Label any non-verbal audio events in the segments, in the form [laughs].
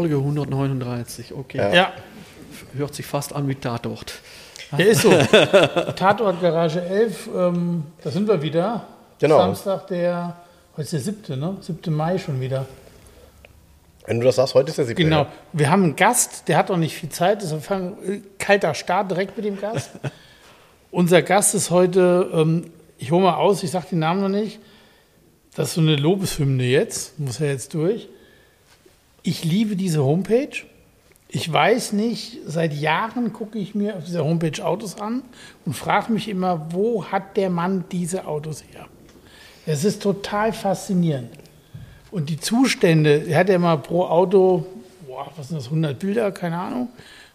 Folge 139, okay. Ja. Ja, Hört sich fast an wie Tatort. der ist so. [laughs] Tatort Garage 11, ähm, da sind wir wieder. Genau. Samstag, der, heute ist der 7., ne? 7. Mai schon wieder. Wenn du das sagst, heute ist der siebte. Genau. ja. Wir haben einen Gast, der hat noch nicht viel Zeit, deshalb fangen kalter Start direkt mit dem Gast. [laughs] Unser Gast ist heute, ähm, ich hole mal aus, ich sage den Namen noch nicht. Das ist so eine Lobeshymne jetzt, muss er jetzt durch. Ich liebe diese Homepage. Ich weiß nicht, seit Jahren gucke ich mir auf dieser Homepage Autos an und frage mich immer, wo hat der Mann diese Autos her? Es ist total faszinierend. Und die Zustände, er hat ja mal pro Auto, boah, was sind das, 100 Bilder, keine Ahnung.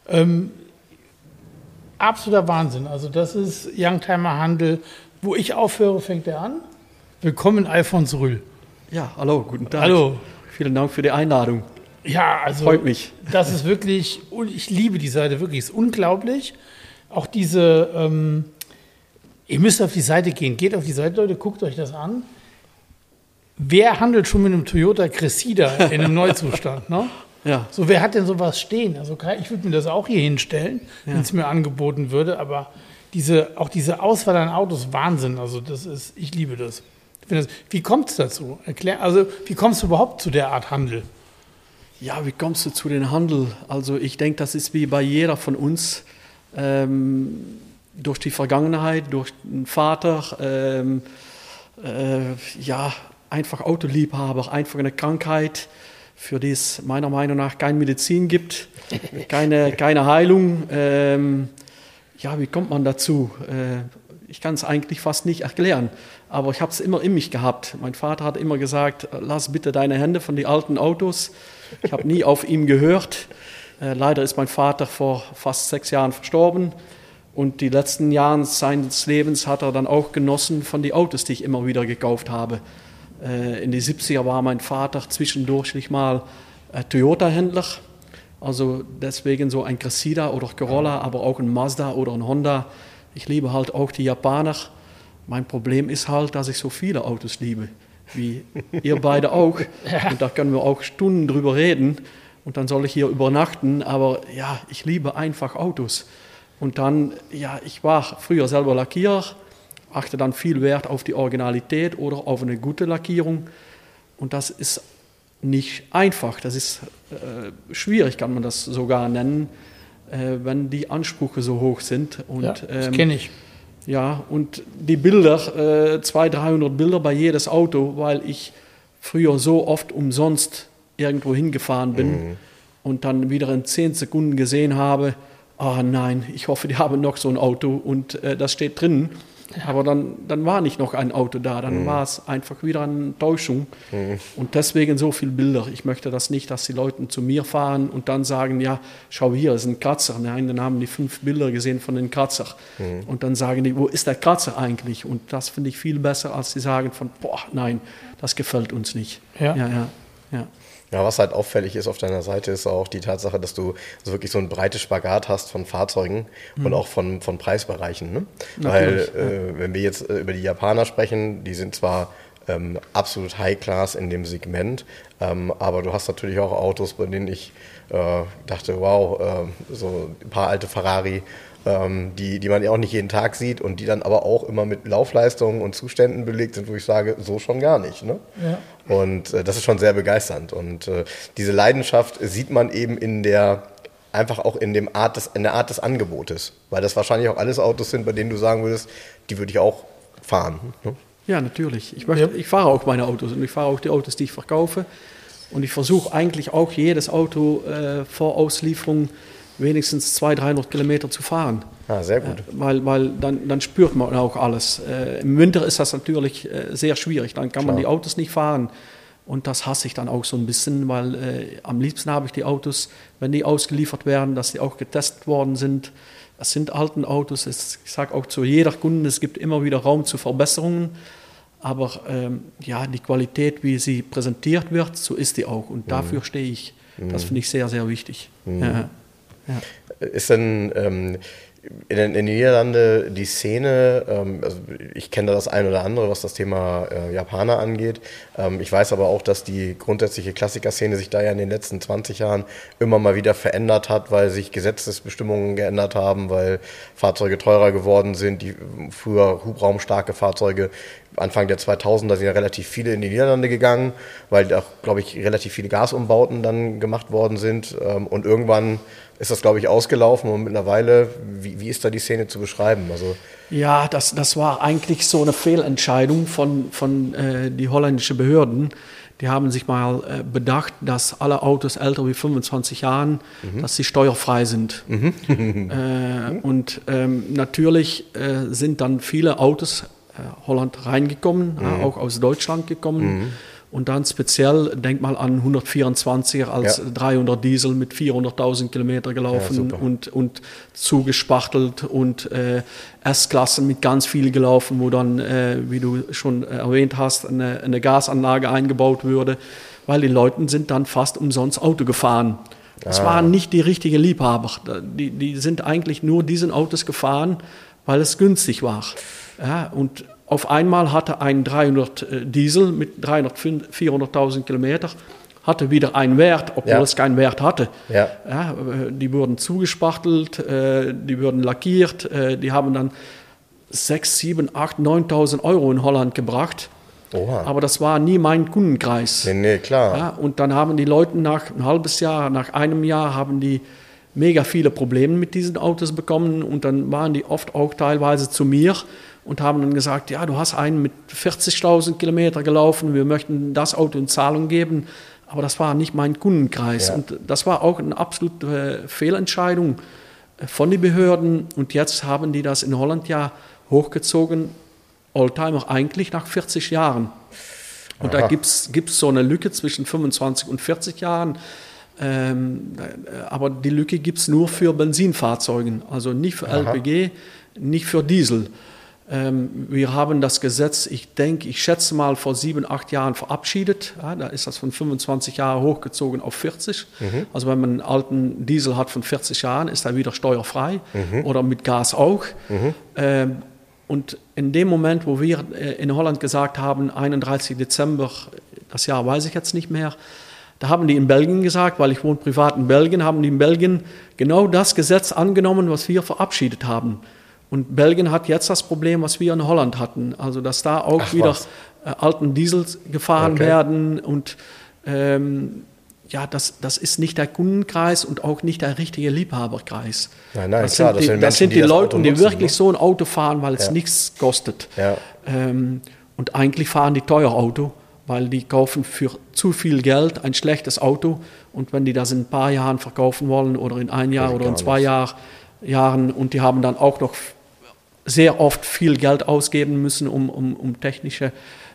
Ähm, absoluter Wahnsinn. Also das ist Youngtimer Handel. Wo ich aufhöre, fängt er an. Willkommen, Alfons Rühl. Ja, hallo, guten Tag. Hallo. Vielen Dank für die Einladung. Ja, also Freut mich. das ist wirklich, ich liebe die Seite wirklich, ist unglaublich. Auch diese, ähm, ihr müsst auf die Seite gehen, geht auf die Seite, Leute, guckt euch das an. Wer handelt schon mit einem Toyota Cressida in einem [laughs] Neuzustand? Ne? Ja, So, wer hat denn sowas stehen? Also ich würde mir das auch hier hinstellen, wenn es mir angeboten würde, aber diese, auch diese Auswahl an Autos, Wahnsinn. Also das ist, ich liebe das. Ich das wie kommt es dazu? Erklär, also wie kommst du überhaupt zu der Art Handel? Ja, wie kommst du zu den Handel? Also ich denke, das ist wie bei jeder von uns. Ähm, durch die Vergangenheit, durch den Vater, ähm, äh, ja, einfach Autoliebhaber, einfach eine Krankheit, für die es meiner Meinung nach keine Medizin gibt, [laughs] keine, keine Heilung. Ähm, ja, wie kommt man dazu? Äh, ich kann es eigentlich fast nicht erklären, aber ich habe es immer in mich gehabt. Mein Vater hat immer gesagt, lass bitte deine Hände von den alten Autos. Ich habe nie auf ihn gehört. Äh, leider ist mein Vater vor fast sechs Jahren verstorben. Und die letzten Jahre seines Lebens hat er dann auch genossen von den Autos, die ich immer wieder gekauft habe. Äh, in die 70er war mein Vater zwischendurch mal äh, Toyota-Händler. Also deswegen so ein Cressida oder Corolla, aber auch ein Mazda oder ein Honda. Ich liebe halt auch die Japaner. Mein Problem ist halt, dass ich so viele Autos liebe, wie ihr beide auch. [laughs] Und da können wir auch Stunden drüber reden. Und dann soll ich hier übernachten. Aber ja, ich liebe einfach Autos. Und dann, ja, ich war früher selber Lackierer, achte dann viel Wert auf die Originalität oder auf eine gute Lackierung. Und das ist nicht einfach, das ist äh, schwierig, kann man das sogar nennen, äh, wenn die Ansprüche so hoch sind. Und, ja, das ähm, kenne ich. Ja, und die Bilder, äh, 200, 300 Bilder bei jedes Auto, weil ich früher so oft umsonst irgendwo hingefahren bin und dann wieder in 10 Sekunden gesehen habe, ah nein, ich hoffe, die haben noch so ein Auto und äh, das steht drin. Aber dann, dann war nicht noch ein Auto da, dann war es einfach wieder eine Täuschung. Und deswegen so viele Bilder. Ich möchte das nicht, dass die Leute zu mir fahren und dann sagen, ja, schau hier, ist ein Kratzer. Nein, dann haben die fünf Bilder gesehen von den Kratzer. Und dann sagen die, wo ist der Kratzer eigentlich? Und das finde ich viel besser, als sie sagen von, boah, nein, das gefällt uns nicht. Ja. ja, ja. ja. Ja, was halt auffällig ist auf deiner Seite, ist auch die Tatsache, dass du so wirklich so ein breites Spagat hast von Fahrzeugen und auch von, von Preisbereichen. Ne? Weil, Natürlich, äh, wenn wir jetzt äh, über die Japaner sprechen, die sind zwar ähm, absolut High-Class in dem Segment, ähm, aber du hast natürlich auch Autos, bei denen ich äh, dachte, wow, äh, so ein paar alte Ferrari, ähm, die, die man ja auch nicht jeden Tag sieht und die dann aber auch immer mit Laufleistungen und Zuständen belegt sind, wo ich sage, so schon gar nicht. Ne? Ja. Und äh, das ist schon sehr begeisternd. Und äh, diese Leidenschaft sieht man eben in der einfach auch in, dem Art des, in der Art des Angebotes. Weil das wahrscheinlich auch alles Autos sind, bei denen du sagen würdest, die würde ich auch fahren. Ne? Ja, natürlich. Ich, möchte, Ja. ich fahre auch meine Autos und ich fahre auch die Autos, die ich verkaufe. Und ich versuche eigentlich auch jedes Auto äh, vor Auslieferung wenigstens 200, 300 Kilometer zu fahren. Ah, sehr gut. Äh, weil weil dann, dann spürt man auch alles. Äh, Im Winter ist das natürlich äh, sehr schwierig. Dann kann man Klar. die Autos nicht fahren. Und das hasse ich dann auch so ein bisschen, weil äh, am liebsten habe ich die Autos, wenn die ausgeliefert werden, dass die auch getestet worden sind. Es sind alten Autos. Es, ich sage auch zu jeder Kunde, es gibt immer wieder Raum zu Verbesserungen. Aber ähm, ja, die Qualität, wie sie präsentiert wird, so ist die auch. Und dafür stehe ich. Das finde ich sehr, sehr wichtig. Ja. Ja. Ist denn ähm, in, in den Niederlande die Szene, ähm, also ich kenne da das ein oder andere, was das Thema äh, Japaner angeht. Ähm, ich weiß aber auch, dass die grundsätzliche Klassikerszene sich da ja in den letzten 20 Jahren immer mal wieder verändert hat, weil sich Gesetzesbestimmungen geändert haben, weil Fahrzeuge teurer geworden sind, die früher hubraumstarke Fahrzeuge Anfang der 2000er sind ja relativ viele in die Niederlande gegangen, weil da, glaube ich, relativ viele Gasumbauten dann gemacht worden sind. Ähm, und irgendwann ist das, glaube ich, ausgelaufen und mittlerweile, wie, wie ist da die Szene zu beschreiben? Also ja, das, das war eigentlich so eine Fehlentscheidung von, von äh, die holländischen Behörden. Die haben sich mal äh, bedacht, dass alle Autos älter wie 25 Jahren, mhm. dass sie steuerfrei sind. Mhm. [laughs] äh, und ähm, natürlich äh, sind dann viele Autos äh, Holland reingekommen, mhm. auch aus Deutschland gekommen. Und dann speziell, denk mal an 124er als ja. 300 Diesel mit 400.000 Kilometer gelaufen ja, und, und zugespachtelt und äh, S-Klassen mit ganz viel gelaufen, wo dann, äh, wie du schon erwähnt hast, eine, eine, Gasanlage eingebaut würde, weil die Leute sind dann fast umsonst Auto gefahren. Das ah. waren nicht die richtigen Liebhaber. Die, die sind eigentlich nur diesen Autos gefahren, weil es günstig war. Ja, und auf einmal hatte ein 300 äh, Diesel mit 400.000 Kilometer hatte wieder einen Wert, obwohl ja. es keinen Wert hatte. Ja. ja. Äh, die wurden zugespachtelt, äh, die wurden lackiert, die haben dann 6, 7, 8, 9.000 Euro in Holland gebracht. Oha. Aber das war nie mein Kundenkreis. Nee, nee, klar. Ja, und dann haben die Leute nach ein halbes Jahr, nach einem Jahr, haben die mega viele Probleme mit diesen Autos bekommen und dann waren die oft auch teilweise zu mir und haben dann gesagt, ja, du hast einen mit 40.000 Kilometer gelaufen, wir möchten das Auto in Zahlung geben, aber das war nicht mein Kundenkreis. Ja. Und das war auch eine absolute äh, Fehlentscheidung äh, von den Behörden. Und jetzt haben die das in Holland ja hochgezogen, Oldtimer eigentlich nach 40 Jahren. Und Aha. da gibt es so eine Lücke zwischen 25 und 40 Jahren. Ähm, äh, aber die Lücke gibt es nur für Benzinfahrzeugen, also nicht für Aha. LPG, nicht für Diesel. Ähm, wir haben das Gesetz, ich denke, ich schätze mal vor sieben, acht Jahren verabschiedet. Ja, da ist das von 25 Jahren hochgezogen auf 40. Mhm. Also wenn man einen alten Diesel hat von 40 Jahren, ist er wieder steuerfrei mhm. oder mit Gas auch. Mhm. Ähm, und in dem Moment, wo wir äh, in Holland gesagt haben, 31 Dezember, das Jahr weiß ich jetzt nicht mehr, da haben die in Belgien gesagt, weil ich wohne privat in Belgien, haben die in Belgien genau das Gesetz angenommen, was wir verabschiedet haben. Und Belgien hat jetzt das Problem, was wir in Holland hatten. Also, dass da auch Ach, wieder äh, alten Diesels gefahren okay. werden. Und ähm, ja, das, das ist nicht der Kundenkreis und auch nicht der richtige Liebhaberkreis. Nein, nein, das klar, sind die, das sind, Menschen, sind die, die Leute, die wirklich ne? so ein Auto fahren, weil es ja. nichts kostet. Ja. Ähm, und eigentlich fahren die teuer Auto, weil die kaufen für zu viel Geld ein schlechtes Auto. Und wenn die das in ein paar Jahren verkaufen wollen oder in ein Jahr oder in zwei Jahren, Jahren und die haben dann auch noch sehr oft viel Geld ausgeben müssen, um, um, um technische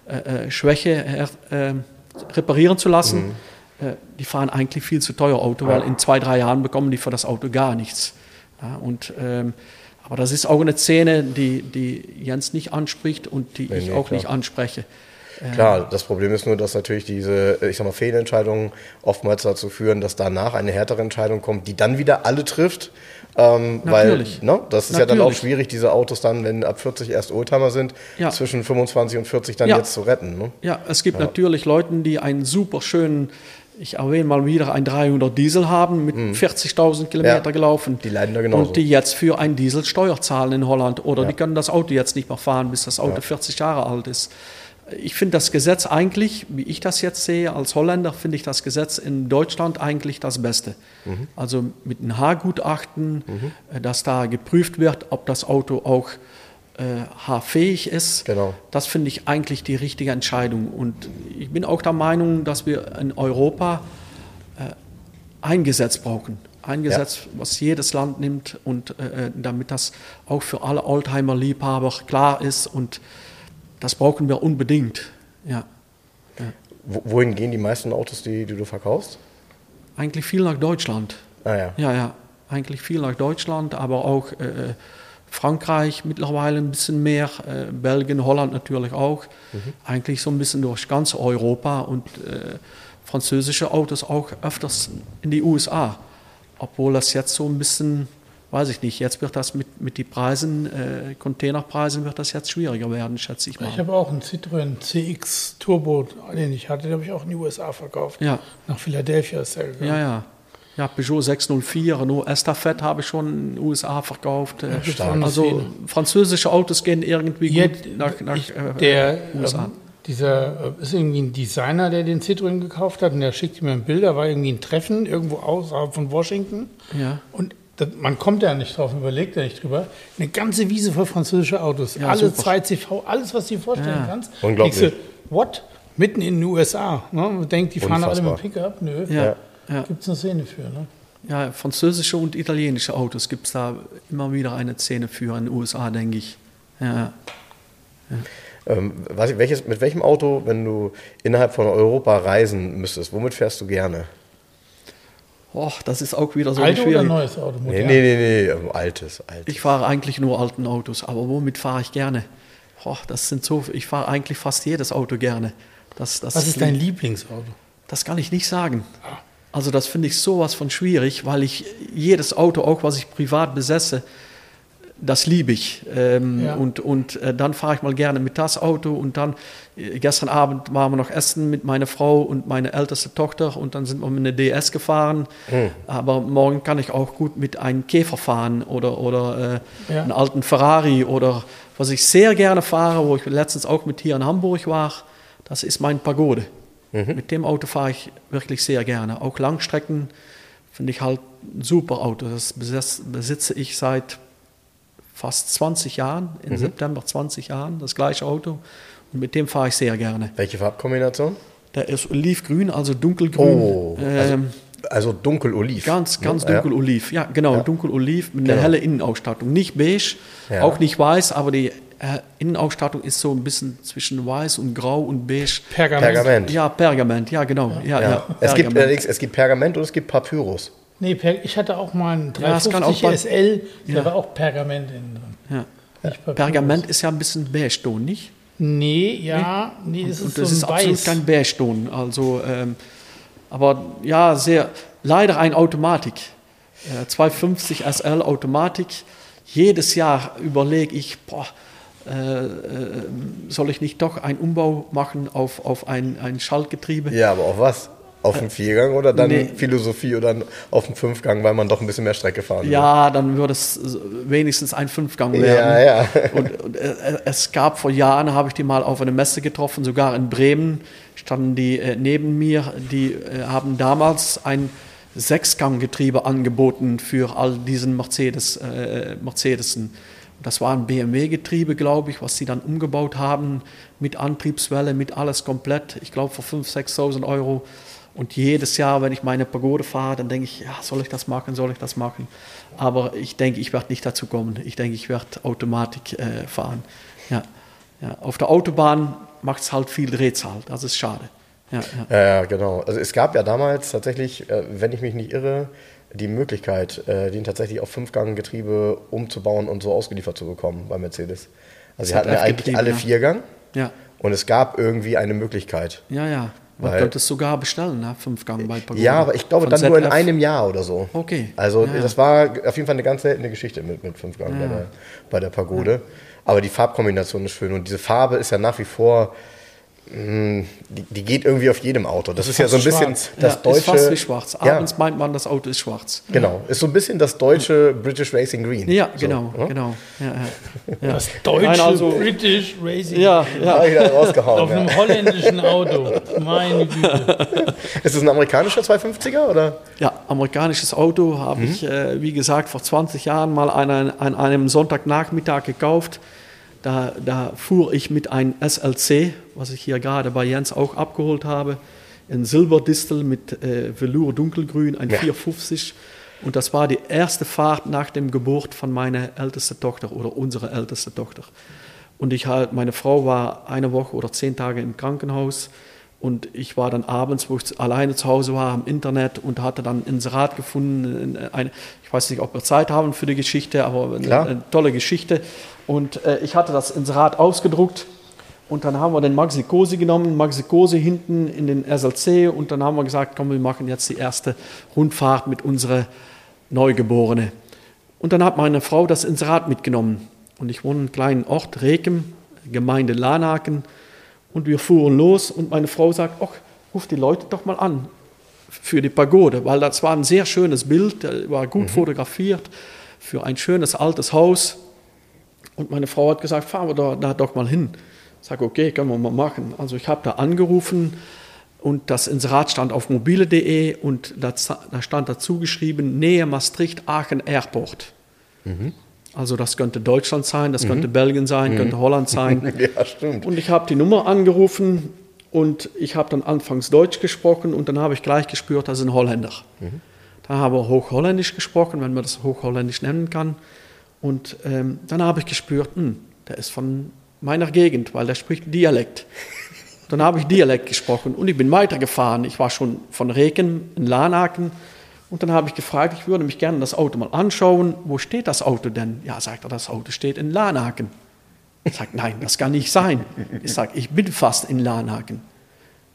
äh, äh Schwäche äh, reparieren zu lassen. Mhm. Äh, die fahren eigentlich viel zu teuer Auto, weil in zwei, drei Jahren bekommen die für das Auto gar nichts. Ja, und, ähm, aber das ist auch eine Szene, die, die Jens nicht anspricht und die nee, ich nee, auch klar. nicht anspreche. Klar, das Problem ist nur, dass natürlich diese, ich sag mal, Fehlentscheidungen oftmals dazu führen, dass danach eine härtere Entscheidung kommt, die dann wieder alle trifft ähm, Natürlich. Weil, ne, das ist Natürlich. ja dann auch schwierig, diese Autos dann, wenn ab 40 erst Oldtimer sind, ja. zwischen 25 und 40 dann ja. jetzt zu retten. Ne? Ja, es gibt ja. natürlich Leute, die einen super schönen, ich erwähne mal wieder, ein 300 Diesel haben, mit mhm. 40.000 Kilometer gelaufen. Die leiden da genauso. Und die jetzt für ein Diesel Steuer zahlen in Holland. Oder die können das Auto jetzt nicht mehr fahren, bis das Auto 40 Jahre alt ist ich finde das Gesetz eigentlich, wie ich das jetzt sehe, als Holländer finde ich das Gesetz in Deutschland eigentlich das Beste. Mhm. Also mit einem Haargutachten, mhm. Äh, dass da geprüft wird, ob das Auto auch äh, haarfähig ist. Genau. Das finde ich eigentlich die richtige Entscheidung. Und ich bin auch der Meinung, dass wir in Europa äh, ein Gesetz brauchen. Ein Gesetz, ja. was jedes Land nimmt und äh, äh damit das auch für alle Oldtimer-Liebhaber klar ist und das brauchen wir unbedingt. Ja. ja. Wo- Wohin gehen die meisten Autos, die, die du verkaufst? Eigentlich viel nach Deutschland. Ah ja. Ja, ja, eigentlich viel nach Deutschland, aber auch äh, Frankreich mittlerweile ein bisschen mehr, äh, Belgien, Holland natürlich auch. Eigentlich so ein bisschen durch ganz Europa und äh, französische Autos auch öfters in die USA. Obwohl das jetzt so ein bisschen, weiß ich nicht, jetzt wird das mit, mit den Preisen, äh, Containerpreisen wird das jetzt schwieriger werden, schätze ich mal. Ich habe auch einen Citroën CX Turbo, den ich hatte, den habe ich auch in die USA verkauft. Ja. Nach Philadelphia ist der gegangen. Ja, ja. Ja, Peugeot 604, Renault Estafette habe ich schon in den USA verkauft. Äh, stark. Also französische Autos gehen irgendwie Jetzt, gut nach, nach ich, äh, der, USA. ähm, dieser äh, ist irgendwie ein Designer, der den Citroën gekauft hat und der schickte mir ein Bild, da war irgendwie ein Treffen irgendwo außerhalb von Washington. Ja. Und man kommt ja nicht drauf, überlegt ja nicht drüber. Eine ganze Wiese voll französische Autos. Ja, Alle super. 2 CV, alles, was du dir vorstellen Ja. kannst. Unglaublich. Denkst du, what? Mitten in den USA. Ne? Man denkt, die fahren alle mit Unfassbar. Pickup. Nö. Ja, ja. Gibt es eine Szene für. Ne? ja, französische und italienische Autos gibt es da immer wieder eine Szene für in den USA, denke ich. Ja. Ähm, was, welches, mit welchem Auto, wenn du innerhalb von Europa reisen müsstest, womit fährst du gerne? Och, das ist auch wieder so Alte oder schwierig. neues Auto? Nee, nee, nee, nee, ähm, altes, altes. Ich fahre eigentlich nur alten Autos, aber womit fahre ich gerne? Och, das sind so, ich fahre eigentlich fast jedes Auto gerne. Das, das Was ist dein Lieblingsauto? Das kann ich nicht sagen. Also das finde ich sowas von schwierig, weil ich jedes Auto, auch was ich privat besesse, das liebe ich. Ähm, Ja. Und, und äh, dann fahre ich mal gerne mit das Auto und dann, äh, gestern Abend waren wir noch essen mit meiner Frau und meiner älteste Tochter und dann sind wir mit einer DS gefahren. Aber morgen kann ich auch gut mit einem Käfer fahren oder, oder äh, Ja. einen alten Ferrari oder was ich sehr gerne fahre, wo ich letztens auch mit hier in Hamburg war, das ist mein Pagode. Mit dem Auto fahre ich wirklich sehr gerne. Auch Langstrecken finde ich halt ein super Auto. Das besitz, besitze ich seit fast 20 Jahren, im September 20 Jahren, das gleiche Auto. Und mit dem fahre ich sehr gerne. Welche Farbkombination? Der ist olivgrün, also dunkelgrün. Oh, also, ähm, also dunkel-oliv. Ganz, ganz Ja. dunkel oliv. Ja, genau, Ja. dunkel oliv mit Genau. einer hellen Innenausstattung. Nicht beige, Ja. auch nicht weiß, aber die äh, Innenausstattung ist so ein bisschen zwischen weiß und grau und beige. Pergament. Pergament. Ja, Pergament, ja, genau. Ja, ja. Ja. Es, gibt Pergament. allerdings, es gibt Pergament und es gibt Papyrus. Nee, ich hatte auch mal einen Ja, es kann 350 auch bei- SL, der Ja. war auch Pergament innen drin. Ja. Pergament ist ja ein bisschen Beige-Ton, nicht? Nee, ja, nee, das Und ist das so ist ein absolut Weiß. kein Beige-Ton. Also, ähm, aber ja, sehr, leider ein Automatik. Äh, 250 SL Automatik. Jedes Jahr überlege ich, boah, äh, äh, soll ich nicht doch einen Umbau machen auf, auf ein, ein Schaltgetriebe? Ja, aber auf was? Auf einen Viergang oder dann nee. Philosophie oder auf einen Fünfgang, weil man doch ein bisschen mehr Strecke fahren will? Ja, dann würde es wenigstens ein Fünfgang werden. Ja, ja. [laughs] Und, und äh, es gab vor Jahren, habe ich die mal auf einer Messe getroffen, sogar in Bremen standen die äh, neben mir, die äh, haben damals ein Sechsganggetriebe angeboten für all diesen Mercedes, äh, Mercedesen. Das war ein BMW-Getriebe, glaube ich, was sie dann umgebaut haben mit Antriebswelle, mit alles komplett. Ich glaube für 5.000, 6.000 Euro. Und jedes Jahr, wenn ich meine Pagode fahre, dann denke ich, ja, soll ich das machen, soll ich das machen? Aber ich denke, ich werde nicht dazu kommen. Ich denke, ich werde Automatik äh, fahren. Ja. Ja. Auf der Autobahn macht es halt viel Drehzahl. Das ist schade. Ja, ja. Ja, genau. Also es gab ja damals tatsächlich, äh, wenn ich mich nicht irre, die Möglichkeit, äh, den tatsächlich auf Fünfganggetriebe umzubauen und so ausgeliefert zu bekommen bei Mercedes. Also sie hatten ja eigentlich alle. Viergang ja. und es gab irgendwie eine Möglichkeit. Ja, ja. Man könnte es sogar bestellen, ne? Fünfgang bei Pagode. Ja, aber ich glaube Von dann nur in ZF. einem Jahr oder so. Okay. Also Ja, ja. das war auf jeden Fall eine ganz seltene Geschichte mit, mit Fünfgang bei, der, bei der Pagode. Aber die Farbkombination ist schön und diese Farbe ist ja nach wie vor, die, die geht irgendwie auf jedem Auto. Das ist ja so ein bisschen schwarz. das ja, deutsche. Ist fast wie schwarz. Ja. Abends meint man, das Auto ist schwarz. Genau, ist so ein bisschen das deutsche British Racing Green. Ja, so, genau, ne? genau. Ja, ja. [laughs] Ja. Das deutsche Nein, also- British Racing ja, ja. ich da rausgehauen. auf ja. einem holländischen Auto. Meine Güte. [laughs] Ist es ein amerikanischer 250er oder? Ja, amerikanisches Auto habe ich, äh, wie gesagt, vor 20 Jahren mal an einem Sonntagnachmittag gekauft. Da, da fuhr ich mit einem SLC, was ich hier gerade bei Jens auch abgeholt habe, ein Silberdistel mit äh, Velour dunkelgrün, ein Ja. 450. Und das war die erste Fahrt nach dem Geburt von meiner ältesten Tochter oder unserer ältesten Tochter. Und ich halt, meine Frau war eine Woche oder zehn Tage im Krankenhaus Und ich war dann abends, wo ich alleine zu Hause war, am Internet und hatte dann ein Inserat gefunden. Eine, ich weiß nicht, ob wir Zeit haben für die Geschichte, aber eine, eine tolle Geschichte. Und äh, ich hatte das Inserat ausgedruckt und dann haben wir den Maxi Cosi genommen, Maxi Cosi hinten in den SLC und dann haben wir gesagt, komm, wir machen jetzt die erste Rundfahrt mit unserer Neugeborene. Und dann hat meine Frau das Inserat mitgenommen. Und ich wohne in einem kleinen Ort, Rekem, Gemeinde Lanaken. Und wir fuhren los und meine Frau sagt, ach, ruf die Leute doch mal an für die Pagode, weil das war ein sehr schönes Bild, war gut mhm. fotografiert für ein schönes altes Haus. Und meine Frau hat gesagt, fahren wir da, da doch mal hin. Ich sage, okay, können wir mal machen. Also ich habe da angerufen und das Inserat stand auf mobile.de und da, da, stand dazu geschrieben, Nähe Maastricht, Aachen Airport. Mhm. Also das könnte Deutschland sein, das mhm. könnte Belgien sein, mhm. könnte Holland [laughs] sein. ja, stimmt. Und ich habe die Nummer angerufen und ich habe dann anfangs Deutsch gesprochen und dann habe ich gleich gespürt, das ist ein Holländer. Mhm. Da habe ich Hochholländisch gesprochen, wenn man das Hochholländisch nennen kann. Und ähm, dann habe ich gespürt, mh, hm, der ist von meiner Gegend, weil der spricht Dialekt. Dann habe ich Dialekt gesprochen und ich bin weitergefahren. Ich war schon von Reken in Lanaken und dann habe ich gefragt, ich würde mich gerne das Auto mal anschauen. Wo steht das Auto denn? Ja, sagt er, das Auto steht in Lanaken. Ich sage, nein, das kann nicht sein. Ich sage, ich bin fast in Lanaken.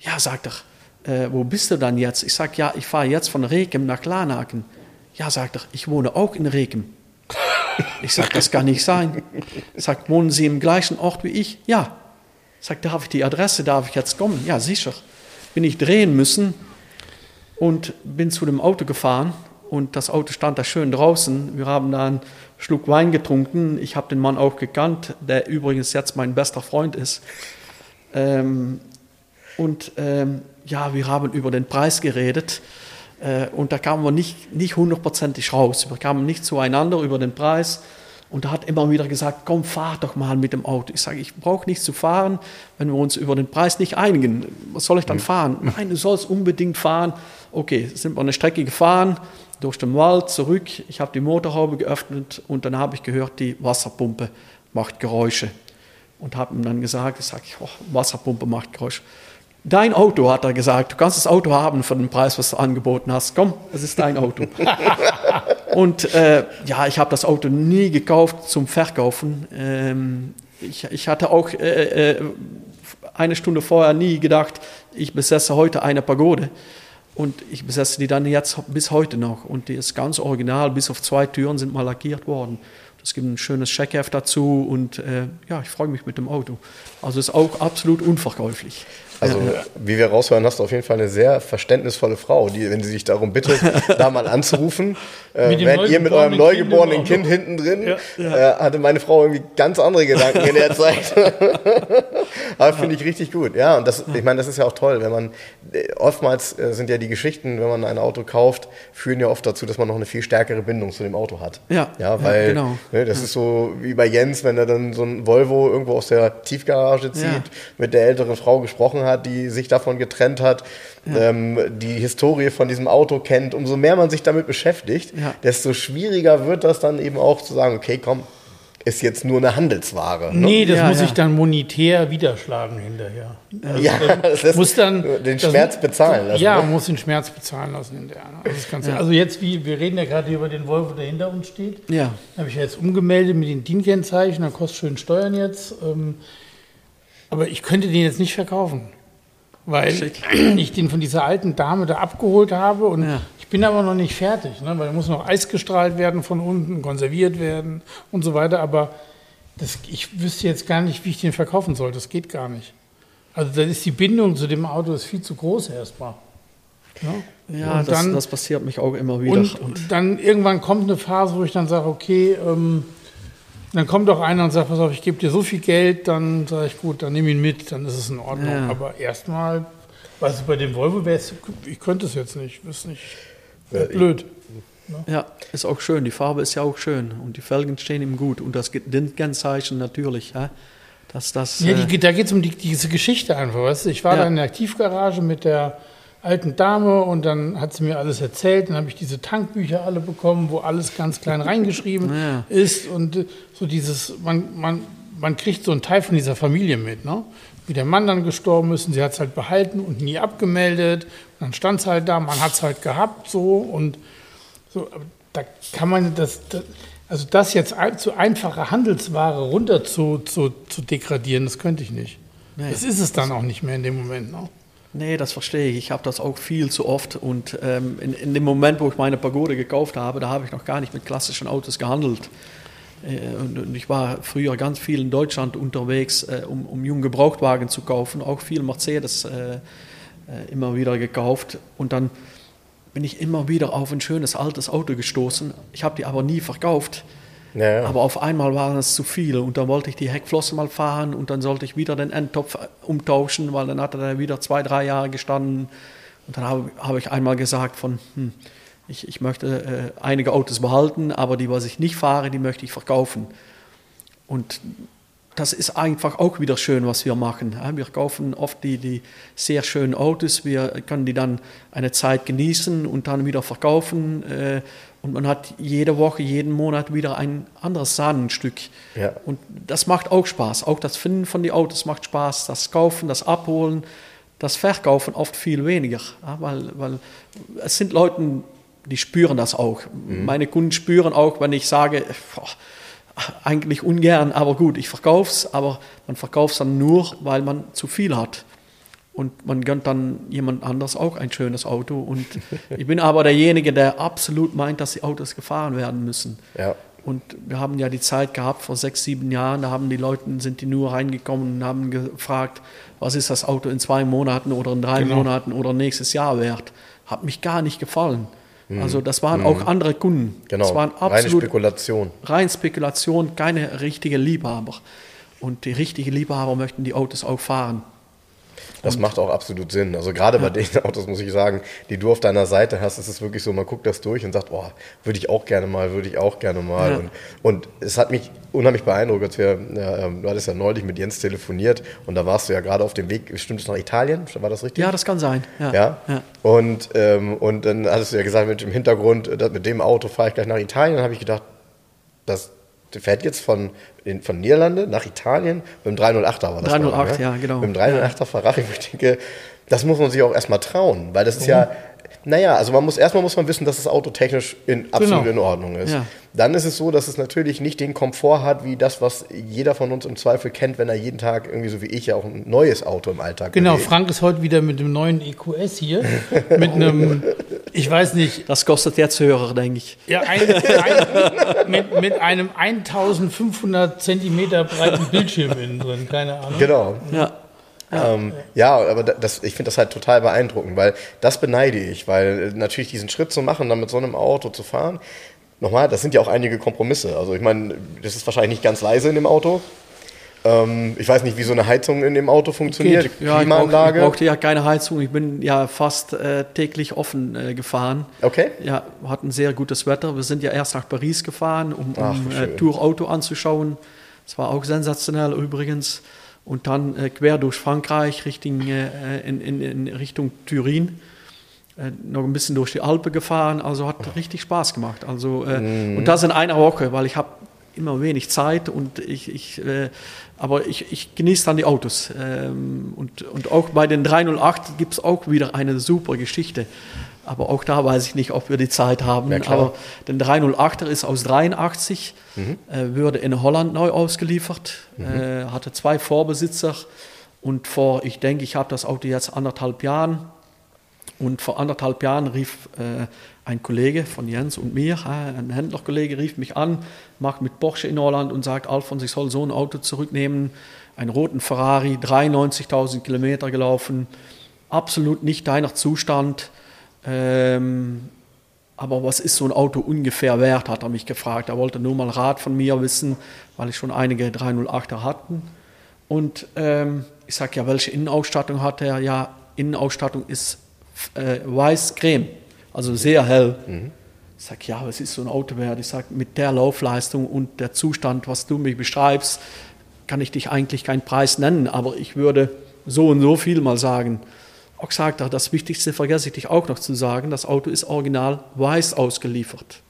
Ja, sagt er, äh, wo bist du dann jetzt? Ich sage, ja, ich fahre jetzt von Rekem nach Lanaken. Ja, sagt er, ich wohne auch in Rekem. Ich sage, das kann nicht sein. Sagt, wohnen Sie im gleichen Ort wie ich? Ja. Sagt, darf ich die Adresse, darf ich jetzt kommen? Ja, sicher. Bin ich drehen müssen und bin zu dem Auto gefahren und das Auto stand da schön draußen. Wir haben da einen Schluck Wein getrunken. Ich habe den Mann auch gekannt, der übrigens jetzt mein bester Freund ist. Ähm, und ähm, ja, wir haben über den Preis geredet äh, und da kamen wir nicht, nicht hundertprozentig raus. Wir kamen nicht zueinander über den Preis. Und er hat immer wieder gesagt, komm, fahr doch mal mit dem Auto. Ich sage, ich brauche nicht zu fahren, wenn wir uns über den Preis nicht einigen. Was soll ich dann fahren? Nein, du sollst unbedingt fahren. Okay, sind wir eine Strecke gefahren, durch den Wald, zurück. Ich habe die Motorhaube geöffnet und dann habe ich gehört, die Wasserpumpe macht Geräusche. Und habe ihm dann gesagt, ich sage, oh, Wasserpumpe macht Geräusche. Dein Auto, hat er gesagt. Du kannst das Auto haben für den Preis, was du angeboten hast. Komm, es ist dein Auto. [laughs] Und äh, ja, ich habe das Auto nie gekauft zum Verkaufen. Ähm, ich, ich, hatte auch äh, äh, eine Stunde vorher nie gedacht, ich besesse heute eine Pagode. Und ich besesse die dann jetzt bis heute noch. Und die ist ganz original, bis auf zwei Türen sind mal lackiert worden. Es gibt ein schönes Checkheft dazu und äh, ja, ich freue mich mit dem Auto. Also ist auch absolut unverkäuflich. Also, wie wir raushören, hast du auf jeden Fall eine sehr verständnisvolle Frau, die, wenn sie sich darum bittet, [laughs] da mal anzurufen, äh, während ihr mit eurem neugeborenen Kind, kind hinten drin, ja, ja. Äh, hatte meine Frau irgendwie ganz andere Gedanken in der [laughs] Zeit. [laughs] Aber finde ich richtig gut. Ja, und das, ich meine, das ist ja auch toll, wenn man, äh, oftmals äh, sind ja die Geschichten, wenn man ein Auto kauft, führen ja oft dazu, dass man noch eine viel stärkere Bindung zu dem Auto hat. Ja, ja weil genau. ne, das ist so wie bei Jens, wenn er dann so ein Volvo irgendwo aus der Tiefgarage zieht, mit der älteren Frau gesprochen hat, die sich davon getrennt hat, ja. ähm, die Historie von diesem Auto kennt, umso mehr man sich damit beschäftigt, ja. desto schwieriger wird das dann eben auch zu sagen, okay, komm, ist jetzt nur eine Handelsware. Ne? Nee, das ja, muss ja. ich dann monetär widerschlagen hinterher. Also [laughs] ja, das lässt muss dann den Schmerz bezahlen lassen. Ja, ne? muss den Schmerz bezahlen lassen hinterher. Ne? Ja. Also jetzt, wie wir reden ja gerade über den Volvo, der hinter uns steht. Ja. Habe ich ja jetzt umgemeldet mit den DIN-Kennzeichen, da kostet schön Steuern jetzt. Ähm, aber ich könnte den jetzt nicht verkaufen weil Schick. [clears throat] ich den von dieser alten Dame da abgeholt habe und ja. ich bin aber noch nicht fertig, ne, weil muss noch Eis gestrahlt werden von unten, konserviert werden und so weiter, aber das, ich wüsste jetzt gar nicht, wie ich den verkaufen soll, das geht gar nicht. Also da ist die Bindung zu dem Auto ist viel zu groß erstmal. Ja, ja das, dann, das, passiert mich auch immer wieder. Und, und, dann irgendwann kommt eine Phase, wo ich dann sage, okay, ähm, dann kommt doch einer und sagt, pass auf, ich gebe dir so viel Geld, dann sage ich, gut, dann nehme ihn mit, dann ist es in Ordnung. Ja. Aber erstmal, was bei dem Volvo wäre, ich könnte es jetzt nicht, ist nicht ja, blöd. Ne? Ja, ist auch schön. Die Farbe ist ja auch schön und die Felgen stehen ihm gut und das Kennzeichen natürlich. Ja, dass das, ja die, äh, da geht es um die, diese Geschichte einfach. Weißt du? Ich war ja. da in der Aktivgarage mit der alten Dame und dann hat sie mir alles erzählt. Dann habe ich diese Tankbücher alle bekommen, wo alles ganz klein reingeschrieben [laughs] ja. ist und so dieses, man, man, man kriegt so einen Teil von dieser Familie mit. Ne? wie der Mann dann gestorben ist und sie hat es halt behalten und nie abgemeldet. Und dann stand es halt da, man hat es halt gehabt so und so. da kann man das, das also das jetzt zu einfache Handelsware runter zu, zu, zu degradieren, das könnte ich nicht. Nee, das ist es dann auch nicht mehr in dem Moment. Ne? Nee, das verstehe ich. Ich habe das auch viel zu oft. Und ähm, in, in, dem Moment, wo ich meine Pagode gekauft habe, da habe ich noch gar nicht mit klassischen Autos gehandelt. Äh, und, und, ich war früher ganz viel in Deutschland unterwegs, äh, um, um jungen Gebrauchtwagen zu kaufen. Auch viel Mercedes äh, äh immer wieder gekauft. Und dann bin ich immer wieder auf ein schönes altes Auto gestoßen. Ich habe die aber nie verkauft. Ja. Aber auf einmal waren es zu viele und dann wollte ich die Heckflosse mal fahren und dann sollte ich wieder den Endtopf umtauschen, weil dann hat er wieder zwei, drei Jahre gestanden. Und dann habe, habe ich einmal gesagt von, hm, ich, ich möchte äh, einige Autos behalten, aber die, was ich nicht fahre, die möchte ich verkaufen. Und das ist einfach auch wieder schön, was wir machen. Wir kaufen oft die, die sehr schönen Autos, wir können die dann eine Zeit genießen und dann wieder verkaufen. Und man hat jede Woche, jeden Monat wieder ein anderes Sahnenstück. Ja. Und das macht auch Spaß. Auch das Finden von den Autos macht Spaß. Das Kaufen, das Abholen, das Verkaufen oft viel weniger. weil, weil es sind Leute, die spüren das auch. Mhm. Meine Kunden spüren auch, wenn ich sage, boah, eigentlich ungern, aber gut, ich verkaufe es, aber man verkauft es dann nur, weil man zu viel hat. Und man gönnt dann jemand anders auch ein schönes Auto. Und ich bin aber derjenige, der absolut meint, dass die Autos gefahren werden müssen. Ja. Und wir haben ja die Zeit gehabt vor sechs, sieben Jahren, da haben die Leute, sind die nur reingekommen und haben gefragt, was ist das Auto in zwei Monaten oder in drei genau. Monaten oder nächstes Jahr wert. Hat mich gar nicht gefallen. Mhm. Also das waren mhm. auch andere Kunden. Genau, das waren reine Spekulation. Rein Spekulation, keine richtige Liebhaber. Und die richtigen Liebhaber möchten die Autos auch fahren. Das macht auch absolut Sinn. Also gerade bei den Autos muss ich sagen, die du auf deiner Seite hast, ist es wirklich so, man guckt das durch und sagt, oh, würde ich auch gerne mal, würde ich auch gerne mal. Ja. Und, und, es hat mich unheimlich beeindruckt, als wir, ja, ähm, du hattest ja neulich mit Jens telefoniert und da warst du ja gerade auf dem Weg, stimmt es nach Italien? War das richtig? Ja, das kann sein. Ja. ja? ja. Und, ähm, und dann hattest du ja gesagt, mit dem Hintergrund, mit dem Auto fahre ich gleich nach Italien. Dann habe ich gedacht, das der fährt jetzt von, von Niederlande nach Italien mit dem 308er war das. 308, ja, genau. Mit dem 308er Ferrari. Ich denke, das muss man sich auch erstmal trauen, weil das ist ja naja, also man muss erstmal muss man wissen, dass das Auto technisch in, absolut genau. in Ordnung ist. Ja. Dann ist es so, dass es natürlich nicht den Komfort hat, wie das, was jeder von uns im Zweifel kennt, wenn er jeden Tag irgendwie so wie ich ja auch ein neues Auto im Alltag Genau, bewegt. Frank ist heute wieder mit dem neuen EQS hier. mit einem, [laughs] ich weiß nicht. Das kostet jetzt höher, denke ich. Ja, ein, ein, mit, mit einem 1500 Zentimeter breiten Bildschirm innen drin, keine Ahnung. Genau. Ja. Ja, ähm, ja aber das, ich finde das halt total beeindruckend, weil das beneide ich, weil natürlich diesen Schritt zu machen, dann mit so einem Auto zu fahren, nochmal, das sind ja auch einige Kompromisse. Also ich meine, das ist wahrscheinlich nicht ganz leise in dem Auto. Ähm, ich weiß nicht, wie so eine Heizung in dem Auto funktioniert. Geht. Ja, Klimaanlage. Ich, brauch, ich brauchte ja keine Heizung. Ich bin ja fast äh, täglich offen äh, gefahren. Okay. Ja, hatten sehr gutes Wetter. Wir sind ja erst nach Paris gefahren, um, um Ach, äh, Tour Auto anzuschauen. Das war auch sensationell übrigens und dann äh, quer durch Frankreich Richtung, äh, in, in, in, Richtung Turin. Äh, noch ein bisschen durch die Alpen gefahren, also hat richtig Spaß gemacht. Also, mhm. Und das in einer Woche, weil ich habe immer wenig Zeit und ich, ich äh, aber ich, ich genieße dann die Autos. Ähm, und, und auch bei den 308 gibt es auch wieder eine super Geschichte. Aber auch da weiß ich nicht, ob wir die Zeit haben. Ja, aber der 308er ist aus 83, mhm. äh, wurde in Holland neu ausgeliefert, mhm. äh, hatte zwei Vorbesitzer. Und vor, ich denke, ich habe das Auto jetzt anderthalb Jahren. Und vor anderthalb Jahren rief äh, ein Kollege von Jens und mir, äh, ein Händlerkollege, rief mich an, macht mit Porsche in Holland und sagt, Alfons, ich soll so ein Auto zurücknehmen. Einen roten Ferrari, 93.000 Kilometer gelaufen, absolut nicht deiner Zustand. Ähm, aber was ist so ein Auto ungefähr wert, hat er mich gefragt. Er wollte nur mal Rat von mir wissen, weil ich schon einige 308er hatten. Und ähm, ich sage, ja, welche Innenausstattung hat er? Ja, Innenausstattung ist äh, weiß-creme, also sehr hell. Mhm. Ich sage, ja, was ist so ein Auto wert? Ich sage, mit der Laufleistung und der Zustand, was du mich beschreibst, kann ich dich eigentlich keinen Preis nennen, aber ich würde so und so viel mal sagen auch gesagt hat, das Wichtigste vergesse ich dich auch noch zu sagen, das Auto ist original weiß ausgeliefert.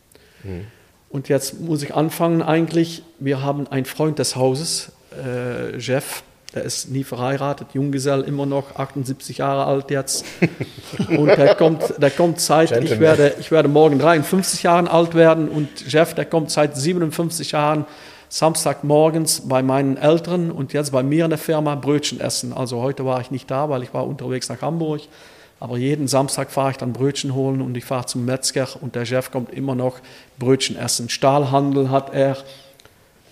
Mhm. Und jetzt muss ich anfangen eigentlich, wir haben einen Freund des Hauses, äh, Jeff, der ist nie verheiratet, Junggesell, immer noch 78 Jahre alt jetzt. [laughs] Und der kommt, der kommt seit, ich werde, ich werde morgen 53 Jahren alt werden und Jeff, der kommt seit 57 Jahren Samstagmorgens bei meinen Eltern und jetzt bei mir in der Firma Brötchen essen. Also heute war ich nicht da, weil ich war unterwegs nach Hamburg. Aber jeden Samstag fahre ich dann Brötchen holen und ich fahre zum Metzger und der Chef kommt immer noch Brötchen essen. Stahlhandel hat er.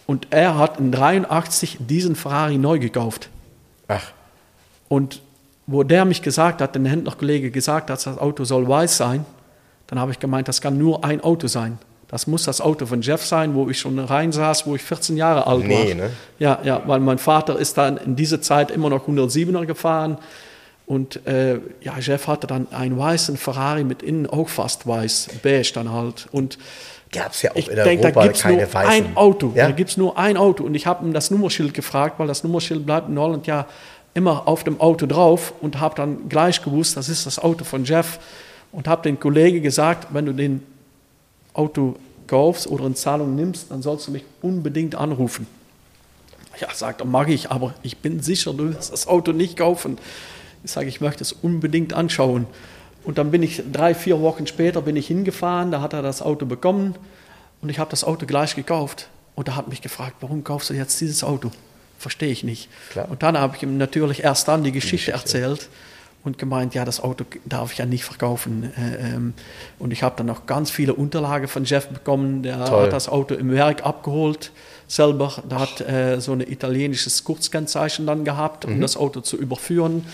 Und er hat in 83 diesen Ferrari neu gekauft. Ach, Und wo der mich gesagt hat, den Händlerkollege gesagt hat, das Auto soll weiß sein, dann habe ich gemeint, das kann nur ein Auto sein. Das muss das Auto von Jeff sein, wo ich schon reinsaß, wo ich 14 Jahre alt war. Nee, ne? Ja, ja, weil mein Vater ist dann in dieser Zeit immer noch 107er gefahren. Und äh, ja, Jeff hatte dann einen weißen Ferrari mit innen auch fast weiß, beige dann halt. Und Gab's ja auch ich in denke, da Europa gibt es keine nur weißen. ein Auto. Ja? Da gibt es nur ein Auto. Und ich habe ihm das Nummerschild gefragt, weil das Nummerschild bleibt in Holland ja immer auf dem Auto drauf und habe dann gleich gewusst, das ist das Auto von Jeff. Und habe den Kollegen gesagt, wenn du den Auto kaufst oder in Zahlung nimmst, dann sollst du mich unbedingt anrufen. Ja, sagt er, mag ich, aber ich bin sicher, du wirst das Auto nicht kaufen. Ich sage, ich möchte es unbedingt anschauen. Und dann bin ich drei, vier Wochen später bin ich hingefahren, da hat er das Auto bekommen und ich habe das Auto gleich gekauft. Und er hat mich gefragt, warum kaufst du jetzt dieses Auto? Verstehe ich nicht. Klar. Und dann habe ich ihm natürlich erst dann die Geschichte, erzählt und gemeint, ja, das Auto darf ich ja nicht verkaufen. Äh, ähm, und ich habe dann noch ganz viele Unterlagen von Jeff bekommen. Der Toll. hat das Auto im Werk abgeholt selber. Der hat äh, so ein italienisches Kurzkennzeichen dann gehabt, Mhm. um das Auto zu überführen.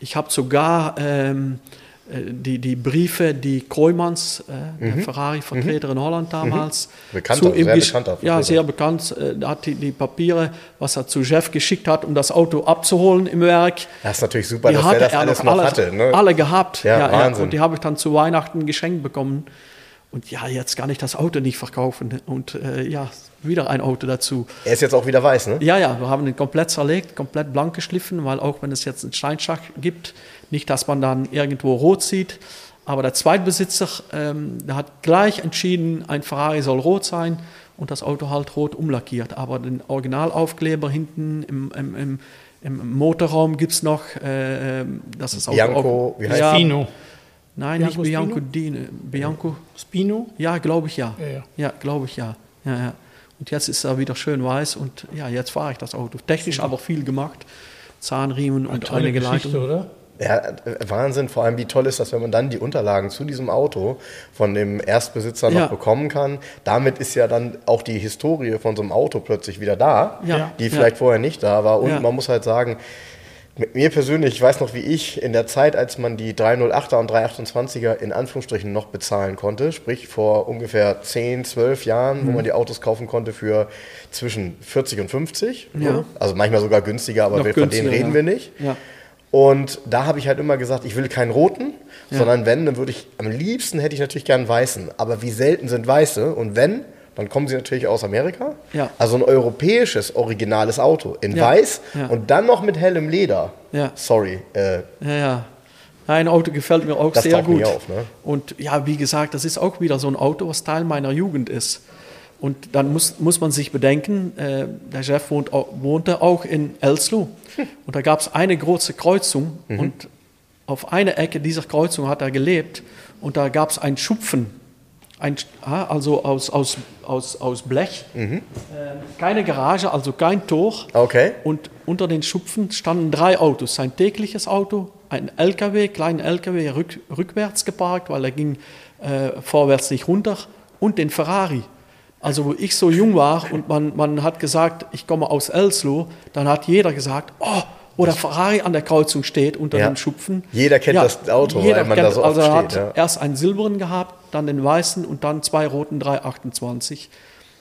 Ich habe sogar ähm, äh, die, die Briefe, die Kreumanns, äh, der Ferrari-Vertreter in Holland damals, Mhm. Bekannter, ihm sehr gesch- bekannter Ja, sehr bekannt. Äh, hat die, die Papiere, was er zu Jeff geschickt hat, um das Auto abzuholen im Werk. Das ist natürlich super, Die dass er das er alles noch alle, hatte. Ne? alle gehabt. Ja, Wahnsinn. Und die habe ich dann zu Weihnachten geschenkt bekommen. Und ja, jetzt kann ich das Auto nicht verkaufen. Und äh, ja, wieder ein Auto dazu. Er ist jetzt auch wieder weiß, ne? Ja, ja, wir haben ihn komplett zerlegt, komplett blank geschliffen, weil auch wenn es jetzt einen Steinschlag gibt, nicht, dass man dann irgendwo rot sieht. Aber der Zweitbesitzer, ähm, der hat gleich entschieden, ein Ferrari soll rot sein und das Auto halt rot umlackiert. Aber den Originalaufkleber hinten im, im, im, im Motorraum gibt es noch. Äh, ähm, das ist Auto Bianco, auch, wie heißt ja, Fino. Nein, Bianco nicht Bianco Spino? Dine. Bianco, Spino? ja, glaube ich ja. Ja, ja. Ja, glaube ich ja. ja, ja. Und jetzt ist er wieder schön weiß und ja, jetzt fahre ich das Auto. Technisch aber viel gemacht. Zahnriemen und Tolle einige Geschichte, Leitungen. oder? Ja, Wahnsinn, vor allem wie toll ist das, wenn man dann die Unterlagen zu diesem Auto von dem Erstbesitzer noch Ja. bekommen kann. Damit ist ja dann auch die Historie von so einem Auto plötzlich wieder da, Ja. die Ja. vielleicht vorher nicht da war. Und Ja. man muss halt sagen, mir persönlich, ich weiß noch, wie ich in der Zeit, als man die 308er und 328er in Anführungsstrichen noch bezahlen konnte, sprich vor ungefähr 10, 12 Jahren, Mhm. wo man die Autos kaufen konnte für zwischen 40 und 50. Ja. Also manchmal sogar günstiger, aber wir, von denen reden ja. wir nicht. Ja. Und da habe ich halt immer gesagt, ich will keinen roten, sondern wenn, dann würde ich, am liebsten hätte ich natürlich gern einen weißen. Aber wie selten sind weiße? Und wenn, dann kommen sie natürlich aus Amerika. Ja. Also ein europäisches, originales Auto in Ja. weiß Ja. und dann noch mit hellem Leder. Ja. Sorry. Äh, Ja, ja. Ein Auto gefällt mir auch Das sehr gut. auf, ne? Und ja, wie gesagt, das ist auch wieder so ein Auto, was Teil meiner Jugend ist. Und dann muss, muss man sich bedenken, äh, der Chef wohnt, wohnte auch in Elslo. Und da gab es eine große Kreuzung. Und auf einer Ecke dieser Kreuzung hat er gelebt. Und da gab es einen Schupfen. Ein, ah, also aus, aus, aus, aus Blech. Äh, keine Garage, also kein Tor. okay. Und unter den Schupfen standen drei Autos. Sein tägliches Auto, ein LKW, kleinen LKW, rück, rückwärts geparkt, weil er ging äh, vorwärts nicht runter, und den Ferrari. Also wo ich so jung war und man, man hat gesagt, ich komme aus Elslo, dann hat jeder gesagt, oh, wo der Ferrari an der Kreuzung steht unter Ja. den Schupfen. Jeder kennt das Auto, weil man da so oft also er hat steht, ja. erst einen silbernen gehabt, dann den weißen und dann zwei roten 328.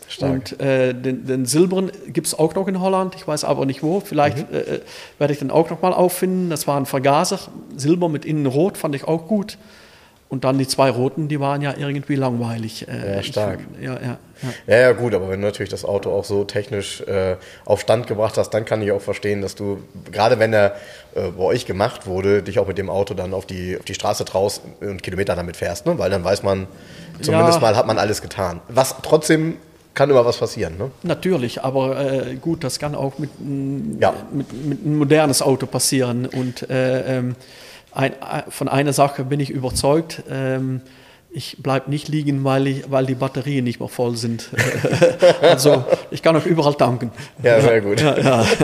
Stark. Und äh, den, den silbernen gibt es auch noch in Holland, ich weiß aber nicht wo. Vielleicht Mhm. äh, werde ich den auch noch mal auffinden. Das war ein Vergaser, Silber mit innen rot, fand ich auch gut. Und dann die zwei roten, die waren ja irgendwie langweilig. Äh, Ja, stark. Ich, ja, ja, ja. Ja, ja, gut, aber wenn du natürlich das Auto auch so technisch äh, auf Stand gebracht hast, dann kann ich auch verstehen, dass du, gerade wenn er äh, bei euch gemacht wurde, dich auch mit dem Auto dann auf die, auf die Straße traust und Kilometer damit fährst, ne? weil dann weiß man, zumindest Ja. mal hat man alles getan. Was trotzdem kann immer was passieren, ne? Natürlich, aber äh, gut, das kann auch mit, Ja. mit, mit einem modernes Auto passieren. Und äh, ähm, ein, von einer Sache bin ich überzeugt. Ähm, ich bleibe nicht liegen, weil, ich, weil die Batterien nicht mehr voll sind. [laughs] also ich kann auch überall tanken. Ja, sehr gut. Ja, ja. [laughs]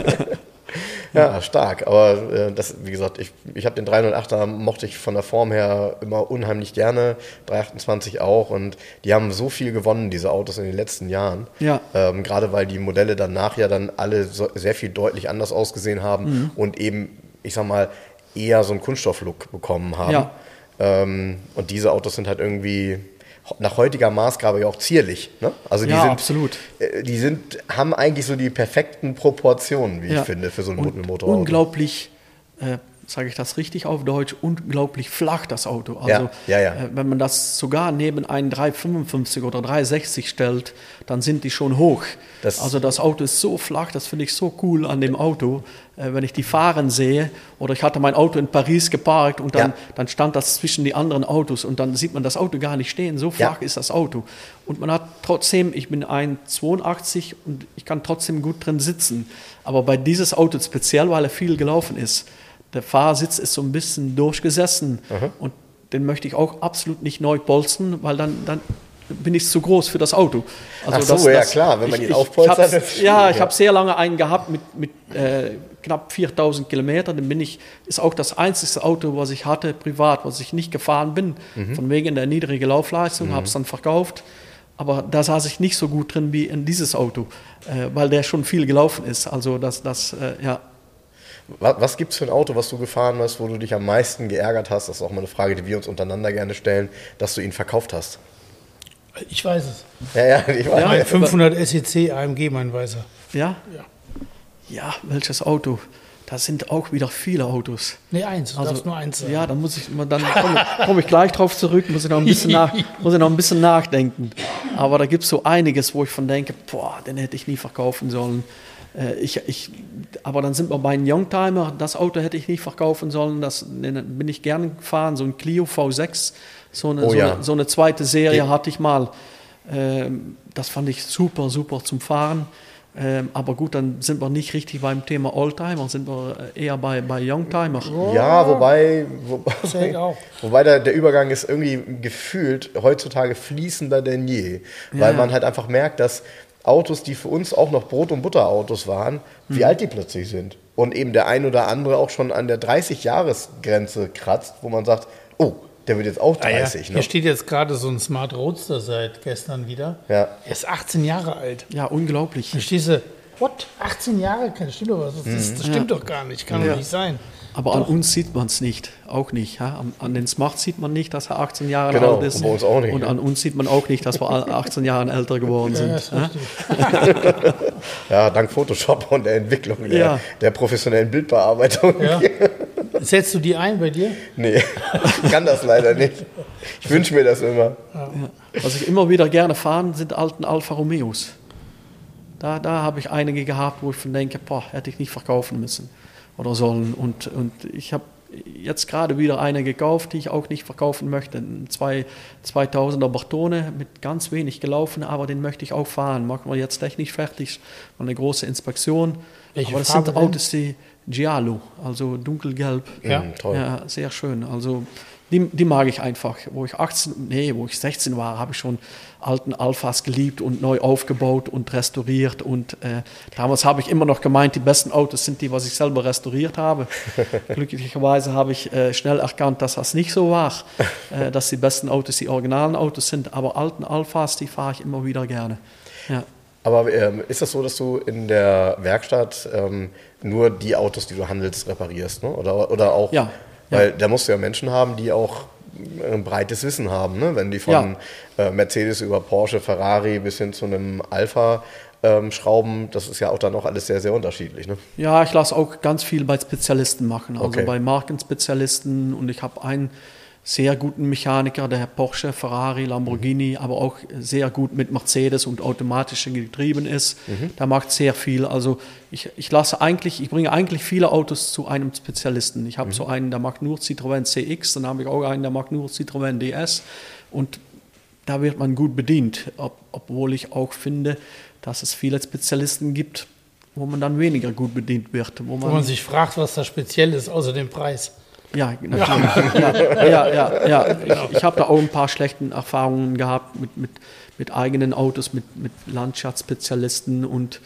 Ja, stark. Aber äh, das, wie gesagt, ich, ich habe den 308er mochte ich von der Form her immer unheimlich gerne, 328 auch. Und die haben so viel gewonnen, diese Autos in den letzten Jahren. Ja. Ähm, Gerade weil die Modelle danach ja dann alle so, sehr viel deutlich anders ausgesehen haben Mhm. und eben, ich sag mal, eher so einen Kunststofflook bekommen haben. Ja. Ähm, und diese Autos sind halt irgendwie nach heutiger Maßgabe ja auch zierlich. Ne? Also die Ja, sind, absolut. äh, Die sind, haben eigentlich so die perfekten Proportionen, wie Ja. ich finde, für so ein Und Motorauto. unglaublich, äh, sage ich das richtig auf Deutsch, unglaublich flach das Auto. Also Ja, ja, ja. Äh, wenn man das sogar neben einen 355 oder 360 stellt, dann sind die schon hoch. Das- also das Auto ist so flach, das finde ich so cool an dem Auto. Äh, wenn ich die fahren sehe, oder ich hatte mein Auto in Paris geparkt und dann, Ja. dann stand das zwischen die anderen Autos und dann sieht man das Auto gar nicht stehen. So flach Ja. ist das Auto. Und man hat trotzdem, ich bin 1,82 und ich kann trotzdem gut drin sitzen. Aber bei dieses Auto speziell, weil er viel gelaufen ist, der Fahrersitz ist so ein bisschen durchgesessen und den möchte ich auch absolut nicht neu polstern, weil dann, dann bin ich zu groß für das Auto. Also Ach so, ja, klar, wenn man ihn aufpolstert, Ich, das ich, ja, ich ja. habe sehr lange einen gehabt mit, mit äh, knapp 4000 Kilometern. Dann bin ich, ist auch das einzige Auto, was ich hatte, privat, was ich nicht gefahren bin, Mhm. von wegen der niedrigen Laufleistung, habe es dann verkauft. Aber da saß ich nicht so gut drin wie in dieses Auto, äh, weil der schon viel gelaufen ist. Also das, das äh, ja. Was, was gibt es für ein Auto, was du gefahren hast, wo du dich am meisten geärgert hast? Das ist auch mal eine Frage, die wir uns untereinander gerne stellen, dass du ihn verkauft hast. Ich weiß es. Ja, ja, ich weiß. Ja. Mein 500 SEC AMG, mein Weißer. Ja? Ja. Ja, welches Auto? Da sind auch wieder viele Autos. Nee, eins. Du darfst nur eins sagen. Ja, dann muss ich dann komme komm ich gleich drauf zurück, muss ich noch ein bisschen, nach, [laughs] muss ich noch ein bisschen nachdenken. Aber da gibt es so einiges, wo ich von denke, boah, den hätte ich nie verkaufen sollen. Äh, Ich, ich, aber dann sind wir bei einem Youngtimer, das Auto hätte ich nicht verkaufen sollen, das den bin ich gerne gefahren, so ein Clio V6, so eine, Oh so, ja. eine, so eine zweite Serie Ja. hatte ich mal. Ähm, Das fand ich super, super zum Fahren. Ähm, aber gut, dann sind wir nicht richtig beim Thema Oldtimer, sind wir äh, eher bei, bei Youngtimer. Ja, wobei, wo, Zählt auch. [laughs] wobei der, der Übergang ist irgendwie gefühlt heutzutage fließender denn je. Weil ja. man halt einfach merkt, dass Autos, die für uns auch noch Brot- und Butterautos waren, wie Mhm. alt die plötzlich sind. Und eben der ein oder andere auch schon an der 30-Jahres-Grenze kratzt, wo man sagt, oh, der wird jetzt auch Ah ja, 30. Hier ne? steht jetzt gerade so ein Smart Roadster seit gestern wieder. Ja. Er ist 18 Jahre alt. Ja, unglaublich. Dann stehst du, what? 18 Jahre? Das stimmt doch, was. Das, das stimmt doch gar nicht. Kann Ja. doch nicht sein. Aber an uns sieht man es nicht, auch nicht. Ja? An, an den Smart sieht man nicht, dass er 18 Jahre Genau, alt ist. und bei uns auch nicht, Und ne? an uns sieht man auch nicht, dass wir alle 18 Jahre älter geworden sind. Ja, ja? [laughs] Ja, dank Photoshop und der Entwicklung der, Ja. der professionellen Bildbearbeitung. Ja. [laughs] Setzt du die ein bei dir? Nee, ich kann das leider nicht. Ich wünsche mir das immer. Was ich immer wieder gerne fahren, sind alten Alfa Romeos. Da, da habe ich einige gehabt, wo ich von denke, boah, hätte ich nicht verkaufen müssen oder sollen. Und, und ich habe jetzt gerade wieder eine gekauft, die ich auch nicht verkaufen möchte. Ein zwei- 2000er Bartone mit ganz wenig gelaufen, aber den möchte ich auch fahren. Machen wir jetzt technisch fertig, mal eine große Inspektion. Welche aber das Farbe sind denn? Autos, die Giallo, also dunkelgelb. Ja. Toll. Ja, sehr schön. Also die, die mag ich einfach. Wo ich 18, nee, wo ich 16 war, habe ich schon alten Alphas geliebt und neu aufgebaut und restauriert. Und äh, damals habe ich immer noch gemeint, die besten Autos sind die, was ich selber restauriert habe. [laughs] Glücklicherweise habe ich äh, schnell erkannt, dass das nicht so war, [laughs] äh, dass die besten Autos die originalen Autos sind. Aber alten Alphas, die fahre ich immer wieder gerne. Ja. Aber ähm, ist das so, dass du in der Werkstatt ähm, nur die Autos, die du handelst, reparierst? Ne? Oder, oder auch, Ja, weil da musst du ja Menschen haben, die auch ein breites Wissen haben, ne? wenn die von äh, Mercedes über Porsche, Ferrari bis hin zu einem Alpha ähm, schrauben, das ist ja auch dann auch alles sehr, sehr unterschiedlich. Ne? Ja, ich lasse auch ganz viel bei Spezialisten machen, also Okay. bei Markenspezialisten und ich habe einen sehr guten Mechaniker, der Porsche, Ferrari, Lamborghini, aber auch sehr gut mit Mercedes und automatischen Getrieben ist. Der macht sehr viel. Also ich, ich lasse eigentlich, ich bringe eigentlich viele Autos zu einem Spezialisten. Ich habe so einen, der macht nur Citroën CX, dann habe ich auch einen, der macht nur Citroën DS und da wird man gut bedient, ob, obwohl ich auch finde, dass es viele Spezialisten gibt, wo man dann weniger gut bedient wird. Wo man, wo man sich fragt, was da speziell ist, außer dem Preis. Ja, natürlich. Ja, ja, ja. ja. Ich, ich habe da auch ein paar schlechte Erfahrungen gehabt mit, mit, mit eigenen Autos, mit, mit Landschaftsspezialisten und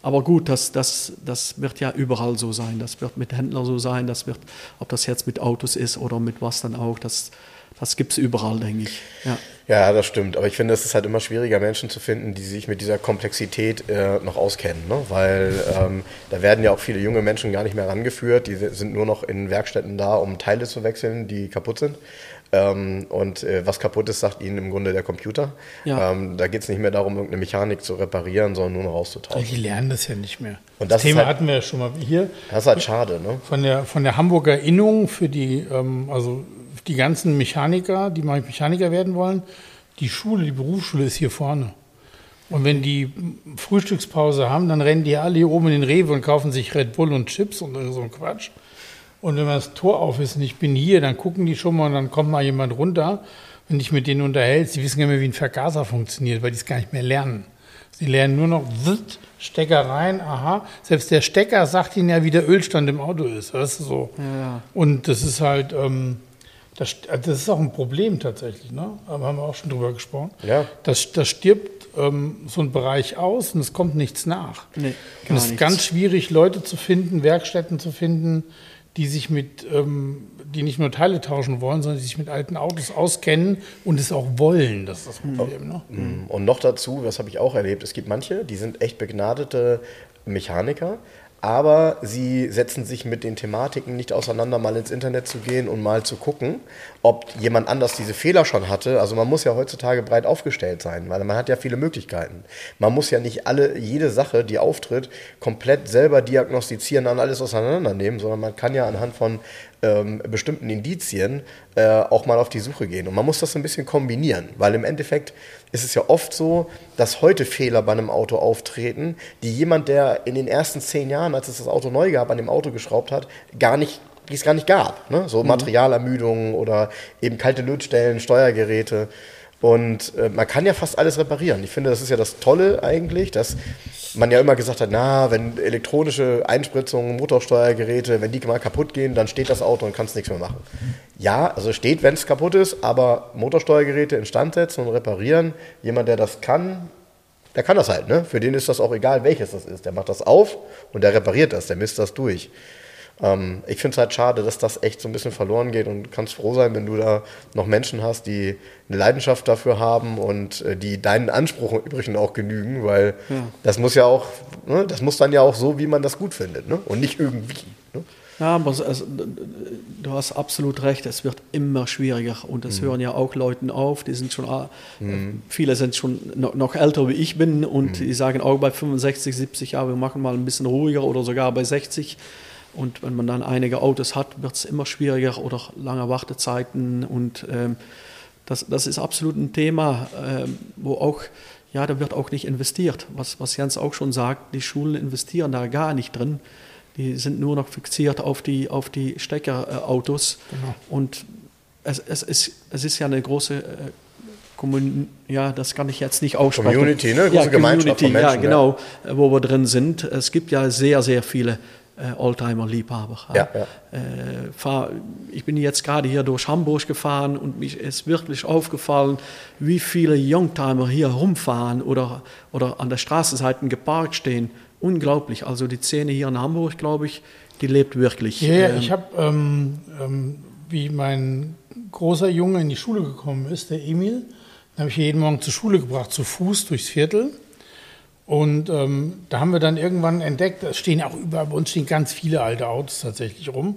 aber gut, das, das, das wird ja überall so sein. Das wird mit Händlern so sein. Das wird, ob das jetzt mit Autos ist oder mit was dann auch, das, das gibt es überall, denke ich. Ja. Ja, das stimmt. Aber ich finde, es ist halt immer schwieriger, Menschen zu finden, die sich mit dieser Komplexität äh, noch auskennen. Ne? Weil ähm, da werden ja auch viele junge Menschen gar nicht mehr rangeführt. Die sind nur noch in Werkstätten da, um Teile zu wechseln, die kaputt sind. Ähm, und äh, was kaputt ist, sagt ihnen im Grunde der Computer. Ja. Ähm, da geht es nicht mehr darum, irgendeine Mechanik zu reparieren, sondern nur noch auszutauschen. Die lernen das ja nicht mehr. Und das, das Thema halt, hatten wir ja schon mal hier. Das ist halt schade, ne? Von der, von der Hamburger Innung für die, ähm, also die ganzen Mechaniker, die Mechaniker werden wollen, die Schule, die Berufsschule ist hier vorne. Und wenn die Frühstückspause haben, dann rennen die alle hier oben in den Rewe und kaufen sich Red Bull und Chips und so ein Quatsch. Und wenn das Tor auf ist und ich bin hier, dann gucken die schon mal und dann kommt mal jemand runter. Wenn ich mit denen unterhält, sie wissen gar nicht mehr, wie ein Vergaser funktioniert, weil die es gar nicht mehr lernen. Sie lernen nur noch Stecker rein, aha. Selbst der Stecker sagt ihnen ja, wie der Ölstand im Auto ist. Das ist so. Ja. Und das ist halt, ähm, das, das, ist auch ein Problem tatsächlich. Ne? Da haben wir auch schon drüber gesprochen. Ja. Das, das stirbt ähm, so ein Bereich aus und es kommt nichts nach. Nee, und es ist nichts. ganz schwierig, Leute zu finden, Werkstätten zu finden, die sich mit, ähm, die nicht nur Teile tauschen wollen, sondern die sich mit alten Autos auskennen und es auch wollen. Das ist das Problem. Ne? Mhm. Und noch dazu, das habe ich auch erlebt, es gibt manche, die sind echt begnadete Mechaniker, aber sie setzen sich mit den Thematiken nicht auseinander, mal ins Internet zu gehen und mal zu gucken, ob jemand anders diese Fehler schon hatte. Also man muss ja heutzutage breit aufgestellt sein, weil man hat ja viele Möglichkeiten. Man muss ja nicht alle, jede Sache, die auftritt, komplett selber diagnostizieren, dann alles auseinandernehmen, sondern man kann ja anhand von ähm, bestimmten Indizien äh, auch mal auf die Suche gehen. Und man muss das ein bisschen kombinieren, weil im Endeffekt ist es ja oft so, dass heute Fehler bei einem Auto auftreten, die jemand, der in den ersten zehn Jahren, als es das Auto neu gab, an dem Auto geschraubt hat, gar nicht die es gar nicht gab. Ne? So mhm. Materialermüdungen oder eben kalte Lötstellen, Steuergeräte. Und äh, man kann ja fast alles reparieren. Ich finde, das ist ja das Tolle eigentlich, dass man ja immer gesagt hat, na, wenn elektronische Einspritzungen, Motorsteuergeräte, wenn die mal kaputt gehen, dann steht das Auto und kannst nichts mehr machen. Ja, also steht, wenn es kaputt ist, aber Motorsteuergeräte instand setzen und reparieren, jemand, der das kann, der kann das halt. Ne? Für den ist das auch egal, welches das ist. Der macht das auf und der repariert das, der misst das durch. Ähm, ich finde es halt schade, dass das echt so ein bisschen verloren geht und kannst froh sein, wenn du da noch Menschen hast, die eine Leidenschaft dafür haben und äh, die deinen Ansprüchen übrigens auch genügen, weil ja. das muss ja auch, ne, das muss dann ja auch so, wie man das gut findet ne? und nicht irgendwie. Ne? Ja, aber also, du hast absolut recht, es wird immer schwieriger und es mhm. hören ja auch Leute auf, die sind schon, äh, mhm. viele sind schon noch, noch, älter wie ich bin und mhm. die sagen auch bei 65, 70 Jahren, wir machen mal ein bisschen ruhiger oder sogar bei 60 und wenn man dann einige Autos hat, wird es immer schwieriger oder lange Wartezeiten. Und ähm, das, das ist absolut ein Thema, ähm, wo auch, ja, da wird auch nicht investiert. Was, was Jens auch schon sagt, die Schulen investieren da gar nicht drin. Die sind nur noch fixiert auf die, auf die Steckerautos. Genau. Und es, es, ist, es ist ja eine große äh, Kommun ja, das kann ich jetzt nicht aussprechen. Community, ne? Große ja, Gemeinschaft von Menschen. Ja, genau, ja. wo wir drin sind. Es gibt ja sehr, sehr viele äh, Oldtimer-Liebhaber. Ja, ja. Äh, fahr, ich bin jetzt gerade hier durch Hamburg gefahren und mich ist wirklich aufgefallen, wie viele Youngtimer hier rumfahren oder, oder an der Straßenseite geparkt stehen. Unglaublich. Also die Szene hier in Hamburg, glaube ich, die lebt wirklich. Ja, ähm, ich habe, ähm, ähm, wie mein großer Junge in die Schule gekommen ist, der Emil, den habe ich jeden Morgen zur Schule gebracht, zu Fuß durchs Viertel. Und ähm, da haben wir dann irgendwann entdeckt, es stehen auch bei uns stehen ganz viele alte Autos tatsächlich rum.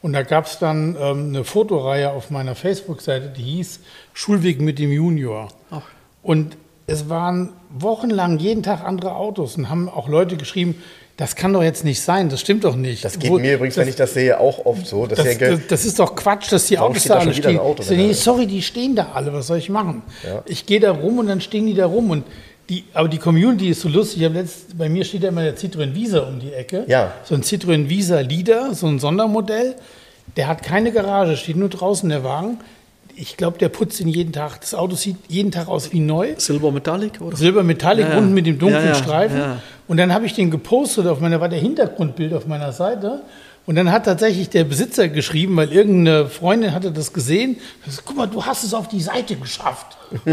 Und da gab es dann ähm, eine Fotoreihe auf meiner Facebook-Seite, die hieß Schulweg mit dem Junior. Ach. Und es waren wochenlang jeden Tag andere Autos und haben auch Leute geschrieben, das kann doch jetzt nicht sein, das stimmt doch nicht. Das geht Wo, mir übrigens, das, wenn ich das sehe, auch oft so. Das, das, das, ist doch Quatsch, dass die Autos da alle stehen. Auto, nee, sorry, die stehen da alle, was soll ich machen? Ja. Ich gehe da rum und dann stehen die da rum und die, aber die Community ist so lustig. Ich letzt, bei mir steht ja immer der Citroën Visa um die Ecke. Ja. So ein Citroën Visa Leader, so ein Sondermodell. Der hat keine Garage, steht nur draußen der Wagen. ich glaube, der putzt ihn jeden Tag. Das Auto sieht jeden Tag aus wie neu. Silber Metallic oder? Silber Metallic Ja, ja. unten mit dem dunklen Ja, ja, Streifen. ja. Und dann habe ich den gepostet auf meiner, war der Hintergrundbild auf meiner Seite. Und dann hat tatsächlich der Besitzer geschrieben, weil irgendeine Freundin hatte das gesehen. Das, Guck mal, du hast es auf die Seite geschafft. [laughs] da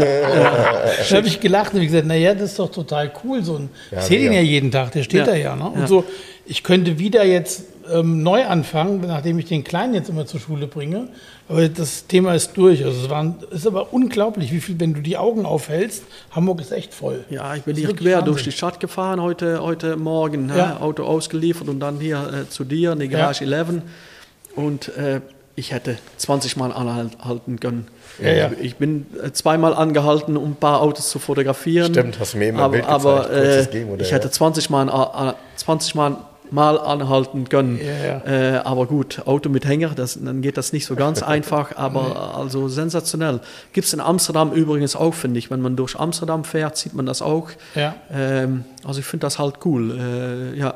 habe ich gelacht und gesagt, naja, das ist doch total cool. So ein, Ja, ich sehe den mega. ja jeden Tag, der steht Ja. da ja. Ne? Und Ja. so, ich könnte wieder jetzt ähm, neu anfangen, nachdem ich den Kleinen jetzt immer zur Schule bringe. Aber das Thema ist durch. Also es war, ist aber unglaublich, wie viel, wenn du die Augen aufhältst, Hamburg ist echt voll. Ja, ich bin hier quer Wahnsinn. durch die Stadt gefahren heute, heute Morgen. Ja. hä? Auto ausgeliefert und dann hier äh, zu dir in die Garage 11. Und äh, ich hätte 20 Mal anhalten können. Ja, ja. Ich, ich bin äh, zweimal angehalten, um ein paar Autos zu fotografieren. Stimmt, hast du mir ein aber, Bild gezeigt, aber äh, ich hätte ja. 20 Mal, äh, 20 Mal, mal anhalten können. Ja, Äh, aber gut, Auto mit Hänger, das, dann geht das nicht so ganz [laughs] einfach, aber also sensationell. Gibt es in Amsterdam übrigens auch, finde ich. Wenn man durch Amsterdam fährt, sieht man das auch. Ja. Ähm, also ich finde das halt cool, äh, ja,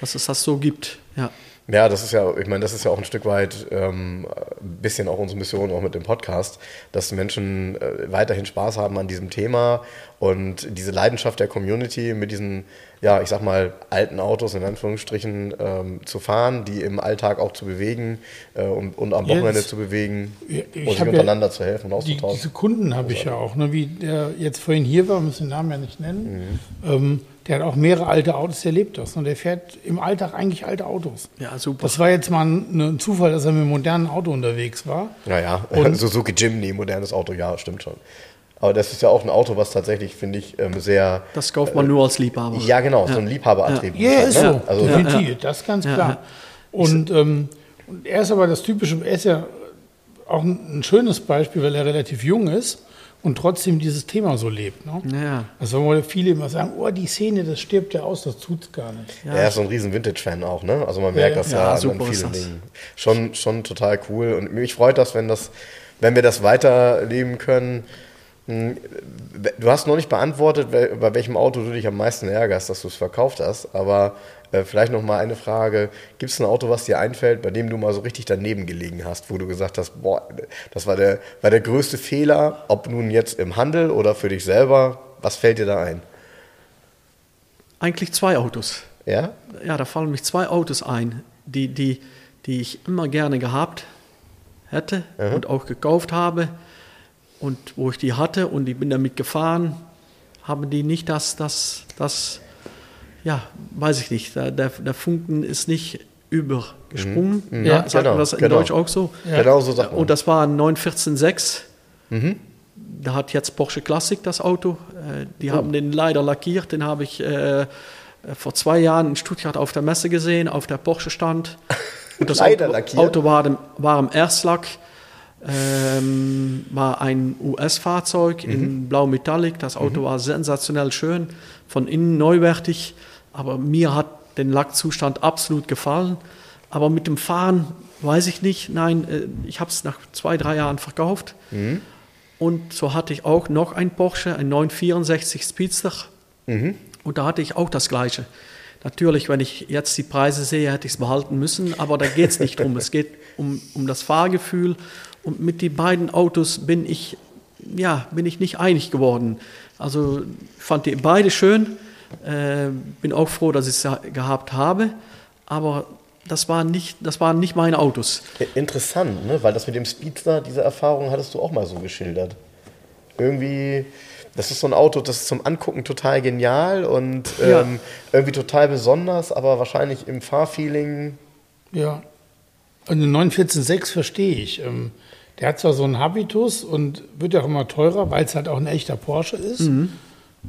dass es das so gibt. Ja. Ja, das ist ja, ich meine, das ist ja auch ein Stück weit ähm, ein bisschen auch unsere Mission, auch mit dem Podcast, dass die Menschen äh, weiterhin Spaß haben an diesem Thema und diese Leidenschaft der Community mit diesen, ja, ich sag mal, alten Autos in Anführungsstrichen ähm, zu fahren, die im Alltag auch zu bewegen äh, und, und am Wochenende Jetzt- zu bewegen Ja, und sich hab ja untereinander zu helfen und Die, auszutauschen. diese Kunden habe ich ja auch, ne, wie der jetzt vorhin hier war, muss den Namen ja nicht nennen. Ähm, der hat auch mehrere alte Autos, der lebt das. Und der fährt im Alltag eigentlich alte Autos. ja, super. Das war jetzt mal ein, ein Zufall, dass er mit einem modernen Auto unterwegs war. Naja, Und- [laughs] Suzuki Jimny, modernes Auto, ja, stimmt schon. Aber das ist ja auch ein Auto, was tatsächlich, finde ich, ähm, sehr. das kauft man nur als Liebhaber. Ja, genau, so ein Liebhaberattribut. Ja, ist ne? so. Also, Definitiv, das ist ganz klar. Und, ähm, und er ist aber das typische, er ist ja auch ein, ein schönes Beispiel, weil er relativ jung ist und trotzdem dieses Thema so lebt. Ne? Ja, ja. Also wo viele immer sagen, oh, die Szene, das stirbt ja aus, das tut's gar nicht. Er ist so ein riesen Vintage-Fan auch, ne? Also man merkt Ja, das ja, ja, an, super an ist vielen das. Dingen. Schon, schon total cool. Und mich freut das, wenn das, wenn wir das weiterleben können. Hm, Du hast noch nicht beantwortet, bei welchem Auto du dich am meisten ärgerst, dass du es verkauft hast. Aber äh, vielleicht noch mal eine Frage: Gibt es ein Auto, was dir einfällt, bei dem du mal so richtig daneben gelegen hast, wo du gesagt hast, boah, das war der, war der größte Fehler, ob nun jetzt im Handel oder für dich selber? Was fällt dir da ein? Eigentlich zwei Autos. Ja? Ja, da fallen mich zwei Autos ein, die, die, die ich immer gerne gehabt hätte und auch gekauft habe. Und wo ich die hatte und ich bin damit gefahren, haben die nicht das, das, das, ja, weiß ich nicht, der, der, Funken ist nicht übergesprungen. Mhm. Ja, Ja, sagt man genau, das in genau. Deutsch auch so? Genau so sagt man. Und das war ein 914.6. Da hat jetzt Porsche Classic das Auto. Äh, Die haben den leider lackiert. Den habe ich äh, vor zwei Jahren in Stuttgart auf der Messe gesehen, auf der Porsche stand. [laughs] Und das Leider Auto, lackiert? Auto war, dem, war im Erstlack. Ähm, war ein US-Fahrzeug in Blau Metallic. Das Auto war sensationell schön, von innen neuwertig. Aber mir hat den Lackzustand absolut gefallen. Aber mit dem Fahren weiß ich nicht. Nein, äh, ich habe es nach zwei, drei Jahren verkauft. Und so hatte ich auch noch ein Porsche, ein 964 Speedster. Und da hatte ich auch das Gleiche. Natürlich, wenn ich jetzt die Preise sehe, hätte ich es behalten müssen, aber da geht es nicht drum. Es geht um, um das Fahrgefühl. Und mit den beiden Autos bin ich, ja, bin ich nicht einig geworden. Also ich fand die beide schön, äh, bin auch froh, dass ich es gehabt habe, aber das waren nicht, das waren nicht meine Autos. Interessant, ne? weil das mit dem Speedster, diese Erfahrung hattest du auch mal so geschildert. Irgendwie, das ist so ein Auto, das ist zum Angucken total genial und Ja. ähm, irgendwie total besonders, aber wahrscheinlich im Fahrfeeling. Ja. Den 914.6 verstehe ich. Ähm, Der hat zwar so einen Habitus und wird ja auch immer teurer, weil es halt auch ein echter Porsche ist.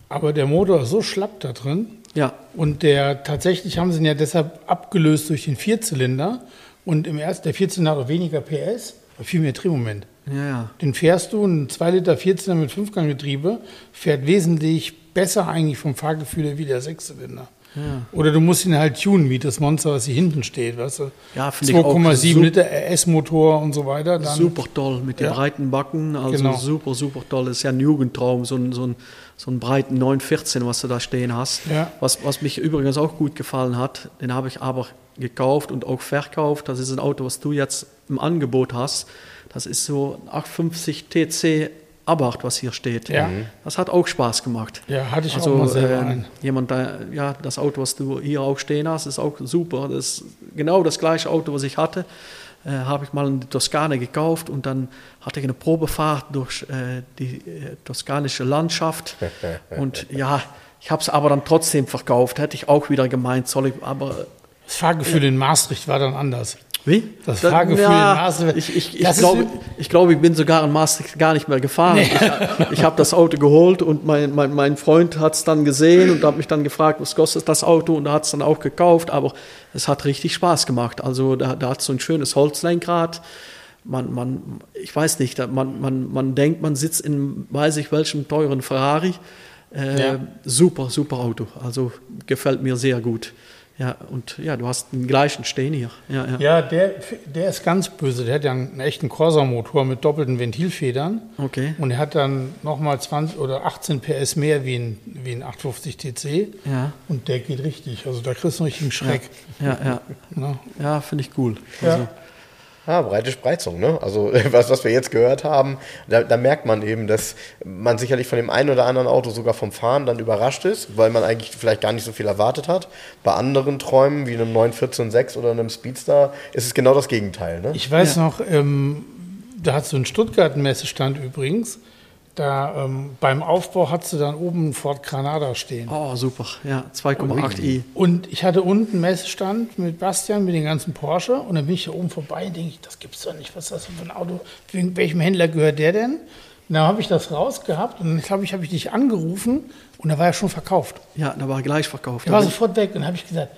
Aber der Motor ist so schlapp da drin. Ja, Und der tatsächlich haben sie ihn ja deshalb abgelöst durch den Vierzylinder. Und im ersten, der Vierzylinder hat auch weniger PS, viel mehr Drehmoment. ja, ja. Den fährst du, ein 2 Liter Vierzylinder mit Fünfganggetriebe, fährt wesentlich besser eigentlich vom Fahrgefühl her wie der Sechszylinder. Oder du musst ihn halt tunen, wie das Monster, was hier hinten steht. Weißt du? Ja, finde ich auch 2,7 sup- Liter RS-Motor und so weiter. Dann, Super toll mit den Ja. breiten Backen, also Genau. super, super toll. Das ist ja ein Jugendtraum, so ein, so ein, so ein breiten 914, was du da stehen hast. Ja. Was, was mich übrigens auch gut gefallen hat, den habe ich aber gekauft und auch verkauft. Das ist ein Auto, was du jetzt im Angebot hast. Das ist so ein 850 TC Abarth, was hier steht. Ja. Das hat auch Spaß gemacht. Ja, hatte ich also, auch mal selber ähm, einen. Jemand, da, ja, das Auto, was du hier auch stehen hast, ist auch super. Das ist genau das gleiche Auto, was ich hatte. Äh, habe ich mal in die Toskana gekauft und dann hatte ich eine Probefahrt durch äh, die äh, toskanische Landschaft. [laughs] und ja, ich habe es aber dann trotzdem verkauft. Hätte ich auch wieder gemeint, soll ich, aber Das Fahrgefühl in Maastricht war dann anders. Wie? Das Fahrgefühl in Maastricht. Ich, ich, ich glaube, ich, glaube, ich bin sogar in Maastricht gar nicht mehr gefahren. Ich, ich habe das Auto geholt und mein, mein, mein Freund hat es dann gesehen und hat mich dann gefragt, was kostet das Auto und hat es dann auch gekauft. Aber es hat richtig Spaß gemacht. Also da, da hat so ein schönes Holzlenkrad. Man, man, ich weiß nicht, man, man, man denkt, man sitzt in weiß ich welchem teuren Ferrari. Äh, Ja. Super, super Auto. Also gefällt mir sehr gut. Ja, und ja, du hast den gleichen stehen hier. Ja, ja. Ja, der, der ist ganz böse. Der hat ja einen echten Corsa-Motor mit doppelten Ventilfedern. Okay. Und er hat dann nochmal 20 oder 18 PS mehr wie ein, wie ein 850 TC. Ja. Und der geht richtig. Also da kriegst du einen richtigen Schreck. Ja, ja, [laughs] Ne? ja finde ich cool. Ja. Ah, breite Spreizung, ne? Also [laughs] was, was wir jetzt gehört haben, da, da merkt man eben, dass man sicherlich von dem einen oder anderen Auto sogar vom Fahren dann überrascht ist, weil man eigentlich vielleicht gar nicht so viel erwartet hat. Bei anderen Träumen, wie einem 914.6 oder einem Speedster, ist es genau das Gegenteil, ne? Ich weiß noch, ähm, da hat so einen Stuttgart-Messestand übrigens. Da ähm, beim Aufbau hat sie dann oben einen Ford Granada stehen. oh, super. Ja, 2,8i. Und ich hatte unten einen Messestand mit Bastian, mit den ganzen Porsche. Und dann bin ich da oben vorbei und denke ich, das gibt's doch nicht. Was ist das für ein Auto? Wegen welchem Händler gehört der denn? Und dann habe ich das rausgehabt und dann glaube ich, habe ich dich angerufen und da war er schon verkauft. Ja, da war gleich verkauft. Der war sofort weg und dann habe ich gesagt,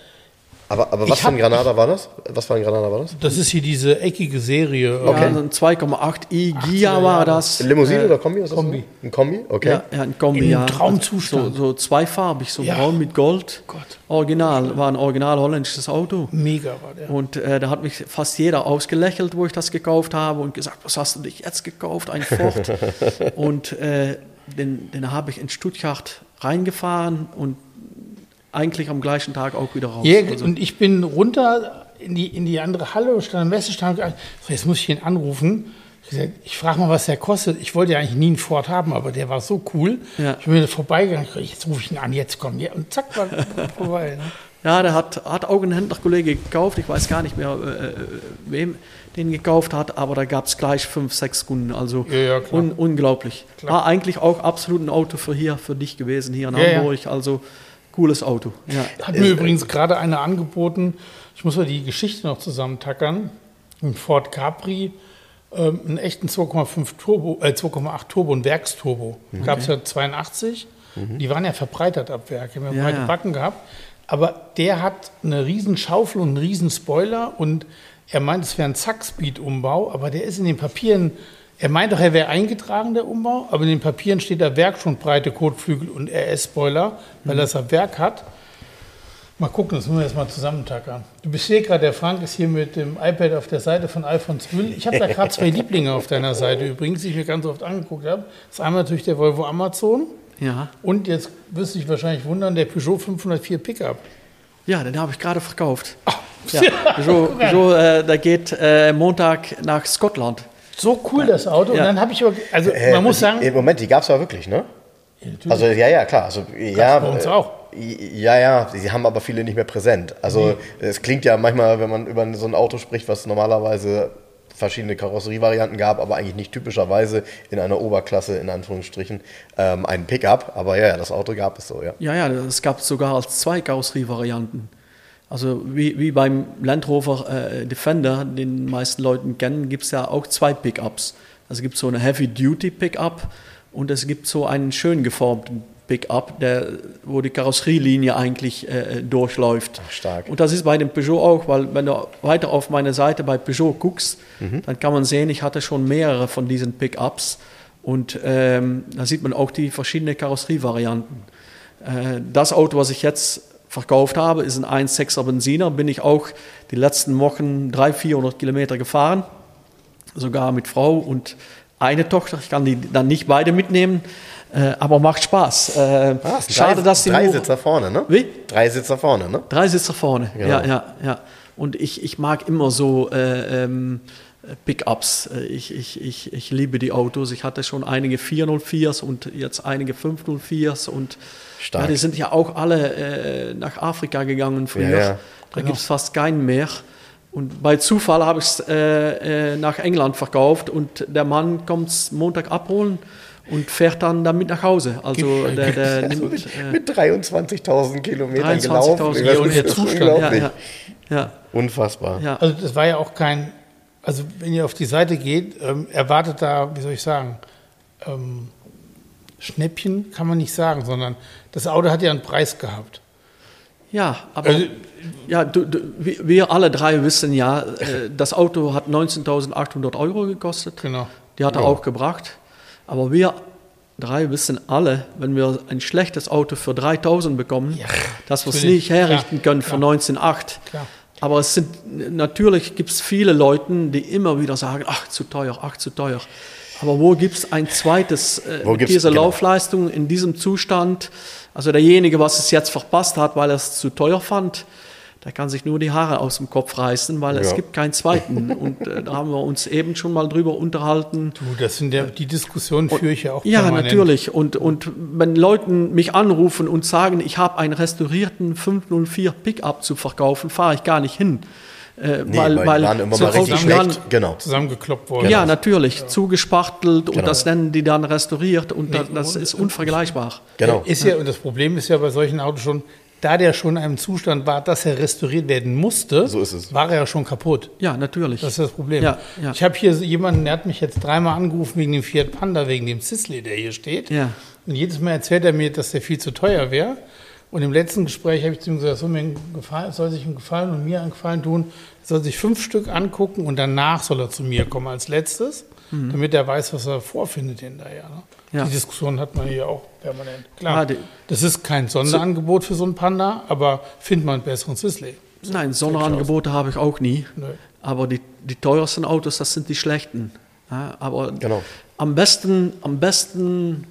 Aber, aber was Ich für ein Granada war das? Was für ein Granada war das? das ist hier diese eckige Serie. Ja, also ein 2,8i 80er Gia war das. Limousine Äh, oder Kombi? Ist das Kombi. Ein Kombi? Okay. Ja, ja, ein Kombi, Im ja. Traumzustand. So, so zweifarbig, so Ja. braun mit Gold. Gott. Original, war ein original holländisches Auto. Mega war der. Und äh, da hat mich fast jeder ausgelächelt, wo ich das gekauft habe und gesagt, was hast du dich jetzt gekauft? Ein Ford. [laughs] und äh, den, den habe ich in Stuttgart reingefahren und eigentlich am gleichen Tag auch wieder raus. Ja, Also- und ich bin runter in die, in die andere Halle, stand am Messestand. So, jetzt muss ich ihn anrufen. Ich, frage mal, was der kostet. Ich wollte ja eigentlich nie einen Ford haben, aber der war so cool. Ja. Ich bin da vorbeigegangen. Jetzt rufe ich ihn an, jetzt komm. Ja, und zack, war [laughs] vorbei. Ne? Ja, der hat, hat auch ein Händlerkollege gekauft. Ich weiß gar nicht mehr, äh, äh, wem den gekauft hat, aber da gab es gleich fünf, sechs Kunden. Also Ja, ja, un, unglaublich. Klar. War eigentlich auch absolut ein Auto für hier, für dich gewesen, hier in. Hamburg. Also cooles Auto. Ja. Hat mir übrigens gerade einer angeboten. Ich muss mal die Geschichte noch zusammentackern. Ein Ford Capri, ähm, einen echten 2,5 Turbo, äh, 2,8 Turbo, ein Werksturbo. Gab es ja 82. Die waren ja verbreitert ab Werk, haben ja, Ja, breite ja. Backen gehabt. Aber der hat eine riesen Schaufel und einen riesen Spoiler und er meint, es wäre ein Zack-Speed-Umbau, aber der ist in den Papieren, er meint doch, er wäre eingetragen, der Umbau, aber in den Papieren steht da Werk schon breite Kotflügel und RS-Spoiler, weil er das ab Werk hat. Mal gucken, das müssen wir jetzt mal zusammentackern. Du bist hier gerade, der Frank ist hier mit dem iPad auf der Seite von Alfons Müll. Ich habe da gerade zwei [laughs] Lieblinge auf deiner Seite übrigens, die ich mir ganz oft angeguckt habe. Das ist einmal natürlich der Volvo Amazon Ja, und jetzt wirst du dich wahrscheinlich wundern, der Peugeot 504 Pickup. ja den habe ich gerade verkauft. Ah, Ja, [laughs] Peugeot, Peugeot äh, der geht äh, Montag nach Schottland. So cool das Auto. Und Ja. dann habe ich aber, also Äh, man muss sagen, Im Moment, die gab es aber wirklich, ne? Ja. Also ja, ja, klar. Also, ja, bei uns äh, auch. Ja, ja, sie haben aber viele nicht mehr präsent. Also es klingt ja manchmal, wenn man über so ein Auto spricht, was normalerweise verschiedene Karosserievarianten gab, aber eigentlich nicht typischerweise in einer Oberklasse, in Anführungsstrichen, ähm, ein Pickup. Aber ja, ja, das Auto gab es so, ja. Ja, ja, es gab sogar als zwei Karosserievarianten. Also wie, wie beim Land Rover äh, Defender, den meisten Leuten kennen, gibt es ja auch zwei Pickups. Also es gibt so eine Heavy-Duty-Pickup und es gibt so einen schön geformten Pickup, der, wo die Karosserielinie eigentlich äh, durchläuft. Ach, stark. Und das ist bei dem Peugeot auch, weil wenn du weiter auf meine Seite bei Peugeot guckst, dann kann man sehen, ich hatte schon mehrere von diesen Pickups und ähm, da sieht man auch die verschiedenen Karosserievarianten. Äh, das Auto, was ich jetzt verkauft habe, ist ein 1,6er Benziner. Bin ich auch die letzten Wochen 300, 400 Kilometer gefahren, sogar mit Frau und eine Tochter. Ich kann die dann nicht beide mitnehmen, äh, aber macht Spaß. Äh, Ah, schade, drei, dass die drei nur- Sitzer vorne, ne? Wie? Drei Sitzer vorne, ne? Drei Sitzer vorne, Genau. ja, ja, ja. Und ich, ich mag immer so äh, ähm, Pickups. Äh, Ich, ich, ich, ich liebe die Autos. Ich hatte schon einige 404s und jetzt einige 504s und ja, die sind ja auch alle äh, nach Afrika gegangen früher. Ja, ja. Da gibt es fast keinen mehr. Und bei Zufall habe ich es äh, äh, nach England verkauft und der Mann kommt Montag abholen und fährt dann damit nach Hause. Also der, der [laughs] nimmt mit, äh, mit 23.000 Kilometern 23.000 gelaufen. Ich weiß und nicht, der das ist Zustand, ja, unglaublich. ja, ja, Unfassbar. ja. Also das war ja auch kein, also wenn ihr auf die Seite geht, ähm, erwartet da, wie soll ich sagen, ähm, Schnäppchen kann man nicht sagen, sondern das Auto hat ja einen Preis gehabt. Ja, aber also, ja, du, du, wir alle drei wissen ja, äh, das Auto hat 19.800 Euro gekostet. Genau. Die hat er ja. auch gebracht. Aber wir drei wissen alle, wenn wir ein schlechtes Auto für 3.000 bekommen, ja, dass wir es nicht herrichten können für 19.800. Aber es sind natürlich gibt es viele Leute, die immer wieder sagen, ach zu teuer, ach zu teuer. Aber wo gibt es ein zweites äh, dieser genau. Laufleistung in diesem Zustand? Also derjenige, was es jetzt verpasst hat, weil er es zu teuer fand, der kann sich nur die Haare aus dem Kopf reißen, weil es Ja. gibt keinen zweiten. [laughs] Und äh, da haben wir uns eben schon mal drüber unterhalten. Du, das sind ja, die Diskussionen führe ich ja auch Ja, permanent. natürlich. Und, und wenn Leute mich anrufen und sagen, ich habe einen restaurierten 504 Pickup zu verkaufen, fahre ich gar nicht hin. Äh, Nee, weil die waren immer mal richtig schlecht. Genau. Zusammengekloppt worden. Ja, natürlich. Zugespachtelt und Genau. das nennen die dann restauriert und das, das ist unvergleichbar. Genau. Ist ja, und das Problem ist ja bei solchen Autos schon, da der schon in einem Zustand war, dass er restauriert werden musste, So ist es. war er ja schon kaputt. Ja, natürlich. Das ist das Problem. Ja, ja. Ich habe hier so jemanden, der hat mich jetzt dreimal angerufen wegen dem Fiat Panda, wegen dem Sisley, der hier steht. Ja. Und jedes Mal erzählt er mir, dass der viel zu teuer wäre. Und im letzten Gespräch habe ich zu ihm gesagt, soll mir einen Gefallen, soll sich einen Gefallen und mir einen Gefallen tun. Er soll sich fünf Stück angucken und danach soll er zu mir kommen als letztes, damit er weiß, was er vorfindet hinterher. Ne? Ja. Die Diskussion hat man hier auch permanent. Klar, Ah, die- das ist kein Sonderangebot für so einen Panda, aber findet man einen besseren Sisley. Nein, Sonderangebote habe ich auch nie. Nö. Aber die, die teuersten Autos, das sind die schlechten. Ja, aber Genau. am besten, am besten,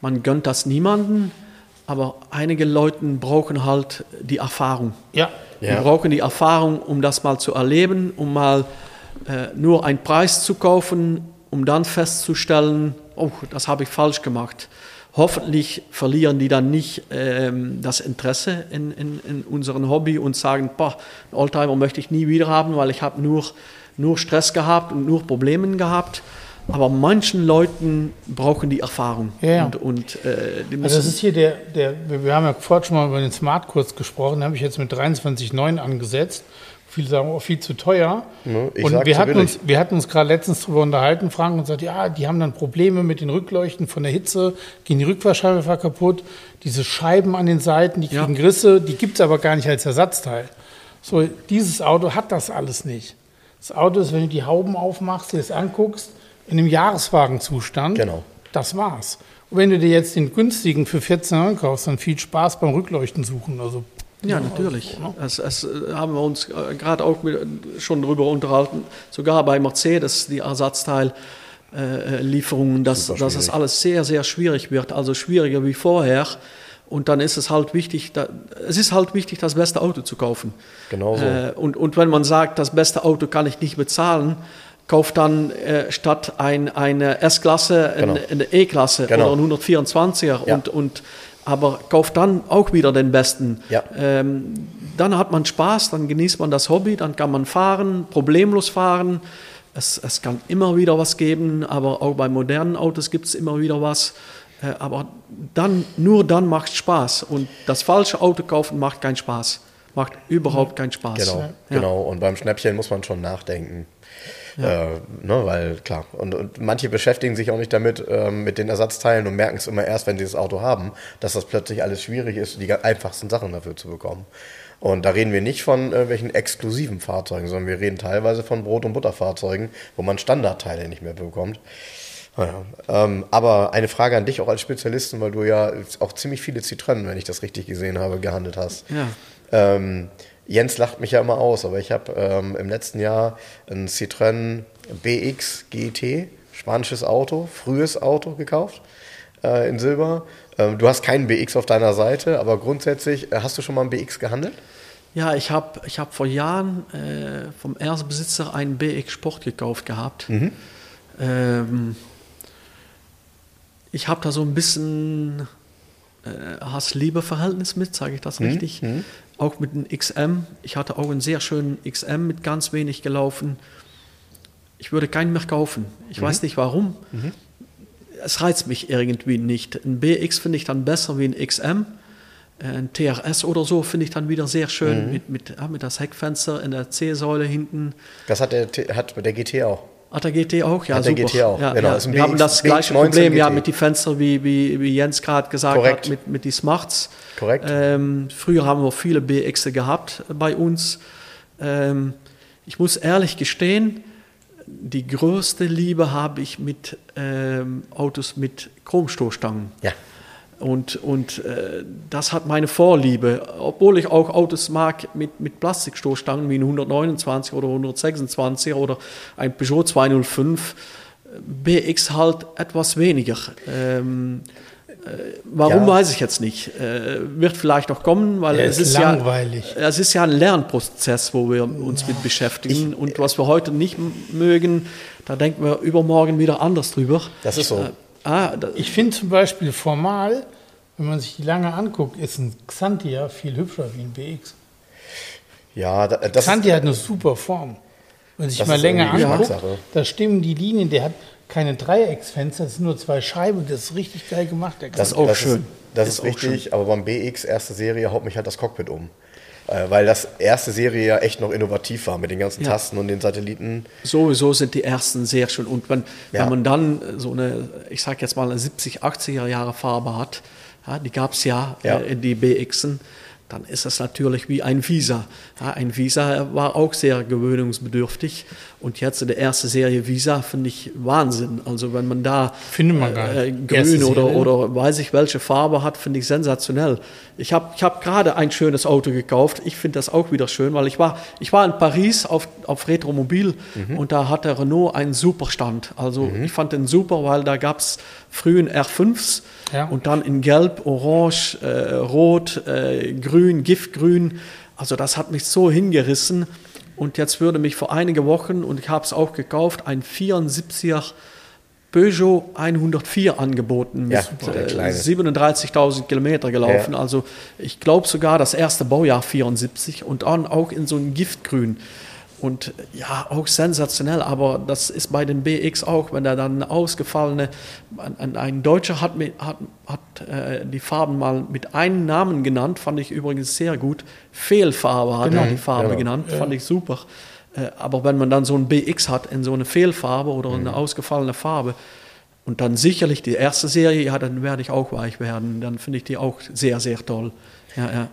man gönnt das niemanden, aber einige Leute brauchen halt die Erfahrung. Ja, Ja. Die brauchen die Erfahrung, um das mal zu erleben, um mal äh, nur einen Preis zu kaufen, um dann festzustellen, oh, das habe ich falsch gemacht. Hoffentlich verlieren die dann nicht ähm, das Interesse in, in, in unserem Hobby und sagen, boah, einen Oldtimer möchte ich nie wieder haben, weil ich habe nur, nur Stress gehabt und nur Probleme gehabt. Aber manchen Leuten brauchen die Erfahrung. Ja, ja. Und, und äh, die Also das ist hier der, der, wir haben ja vorhin schon mal über den Smart kurz gesprochen, den habe ich jetzt mit 23,9 angesetzt. Viele sagen, oh, viel zu teuer. Ne, ich und wir hatten, uns, wir hatten uns gerade letztens darüber unterhalten, Frank, und gesagt, ja, die haben dann Probleme mit den Rückleuchten von der Hitze, gehen die Rückfahrscheibe kaputt, diese Scheiben an den Seiten, die Ja. kriegen Risse, die gibt es aber gar nicht als Ersatzteil. So, dieses Auto hat das alles nicht. Das Auto ist, wenn du die Hauben aufmachst, dir das anguckst, in einem Jahreswagenzustand. Genau. Das war's. Und wenn du dir jetzt den günstigen für 14 Euro kaufst, dann viel Spaß beim Rückleuchten suchen. Also, Ja, natürlich. Es, es äh, haben wir uns äh, gerade auch schon darüber unterhalten. Sogar bei Mercedes, die Ersatzteillieferungen, dass, dass es schwierig. alles sehr, sehr schwierig wird. Also schwieriger wie vorher. Und dann ist es halt wichtig, da, es ist halt wichtig, das beste Auto zu kaufen. Genau so. Äh, und, und wenn man sagt, das beste Auto kann ich nicht bezahlen, kauft dann äh, statt ein, eine S-Klasse Genau. eine, eine E-Klasse Genau. oder ein 124er Ja. und, und aber kauft dann auch wieder den besten. Ja. Ähm, dann hat man Spaß, dann genießt man das Hobby, dann kann man fahren, problemlos fahren. Es, es kann immer wieder was geben, aber auch bei modernen Autos gibt es immer wieder was. Äh, aber dann, nur dann macht es Spaß. Und das falsche Auto kaufen macht keinen Spaß. Macht überhaupt keinen Spaß. Genau, Ja. genau. Und beim Schnäppchen muss man schon nachdenken. Äh, ne, weil klar, und, und manche beschäftigen sich auch nicht damit, ähm, mit den Ersatzteilen und merken es immer erst, wenn sie das Auto haben, dass das plötzlich alles schwierig ist, die einfachsten Sachen dafür zu bekommen. Und da reden wir nicht von irgendwelchen exklusiven Fahrzeugen, sondern wir reden teilweise von Brot- und Butterfahrzeugen, wo man Standardteile nicht mehr bekommt. Ja, ähm, aber eine Frage an dich auch als Spezialisten, weil du ja auch ziemlich viele Zitronen, wenn ich das richtig gesehen habe, gehandelt hast. Ja. Ähm, Jens lacht mich ja immer aus, aber ich habe ähm, im letzten Jahr ein Citroën BX GT, spanisches Auto, frühes Auto gekauft äh, in Silber. Ähm, du hast keinen BX auf deiner Seite, aber grundsätzlich äh, hast du schon mal einen BX gehandelt? Ja, ich habe ich hab vor Jahren äh, vom ersten Besitzer einen BX Sport gekauft gehabt. Mhm. Ähm, ich habe da so ein bisschen äh, Hass-Liebe-Verhältnis mit, sage ich das richtig. mhm. Auch mit dem XM. Ich hatte auch einen sehr schönen XM mit ganz wenig gelaufen. Ich würde keinen mehr kaufen. Ich weiß nicht warum. Es reizt mich irgendwie nicht. Ein BX finde ich dann besser wie ein XM. Ein TRS oder so finde ich dann wieder sehr schön mit, mit, ja, mit das Heckfenster in der C-Säule hinten. Das hat der, hat der GT auch. Hat der GT auch? Ja, Hat der. GT auch, Ja, genau. ja. Wir haben BX das gleiche 19 Problem ja mit den Fenstern, wie, wie, wie Jens gerade gesagt Korrekt. hat, mit, mit den Smarts. Korrekt. Ähm, früher haben wir viele BX gehabt bei uns. Ähm, ich muss ehrlich gestehen, die größte Liebe habe ich mit ähm, Autos mit Chromstoßstangen. Ja. Und, und äh, das hat meine Vorliebe, obwohl ich auch Autos mag mit, mit Plastikstoßstangen wie ein 129 oder 126 oder ein Peugeot 205, BX halt etwas weniger. Ähm, äh, warum Ja. weiß ich jetzt nicht. Äh, wird vielleicht noch kommen, weil Er es ist langweilig. ja es ist ja ein Lernprozess, wo wir uns mit beschäftigen und was wir heute nicht mögen, da denken wir übermorgen wieder anders drüber. Das ist so. Äh, ah, Ich finde zum Beispiel formal, wenn man sich die lange anguckt, ist ein Xantia viel hübscher wie ein BX. Ja, da- das ist, Xantia hat eine super Form. Wenn man sich Das mal ist länger anguckt, da stimmen die Linien, der hat keine Dreiecksfenster, das sind nur zwei Scheiben, das ist richtig geil gemacht. Der das, auch das schön. Ist, das Ist ist, auch richtig, aber beim BX erste Serie haut mich halt das Cockpit um. Äh, weil das erste Serie ja echt noch innovativ war mit den ganzen Ja. Tasten und den Satelliten. sowieso sind die ersten sehr schön. Und wenn, Ja. wenn man dann so eine, ich sag jetzt mal, eine 70, 80er Jahre Farbe hat, ja, die gab es ja. Äh, in die BXen, dann ist es natürlich wie ein Visa. Ja, ein Visa war auch sehr gewöhnungsbedürftig. Und jetzt in der ersten Serie Visa finde ich Wahnsinn. Also wenn man da Findet man gar äh. Erste grün oder, oder weiß ich welche Farbe hat, finde ich sensationell. Ich habe ich hab gerade ein schönes Auto gekauft. Ich finde das auch wieder schön, weil ich war, ich war in Paris auf, auf Retromobil und da hatte Renault einen super Stand. Also ich fand den super, weil da gab es frühen R5s Ja. und dann in Gelb, Orange, äh, Rot, äh, Grün, Giftgrün. Also das hat mich so hingerissen. Und jetzt würde mich vor einige Wochen, und ich habe es auch gekauft, ein 74er Peugeot 104 angeboten Ja, mit äh, kleine. 37.000 Kilometer gelaufen. Ja. Also ich glaube sogar das erste Baujahr 74 und dann auch in so einem Giftgrün. Und ja, auch sensationell, aber das ist bei dem BX auch, wenn er dann ausgefallene, ein, ein, Deutscher hat, hat, hat äh, die Farben mal mit einem Namen genannt, fand ich übrigens sehr gut. Fehlfarbe hat Genau. er die Farbe Genau. genannt, fand ich super. Äh, aber wenn man dann so ein BX hat in so eine Fehlfarbe oder eine ausgefallene Farbe, und dann sicherlich die erste Serie, ja, dann werde ich auch weich werden. Dann finde ich die auch sehr, sehr toll. Ja, ja.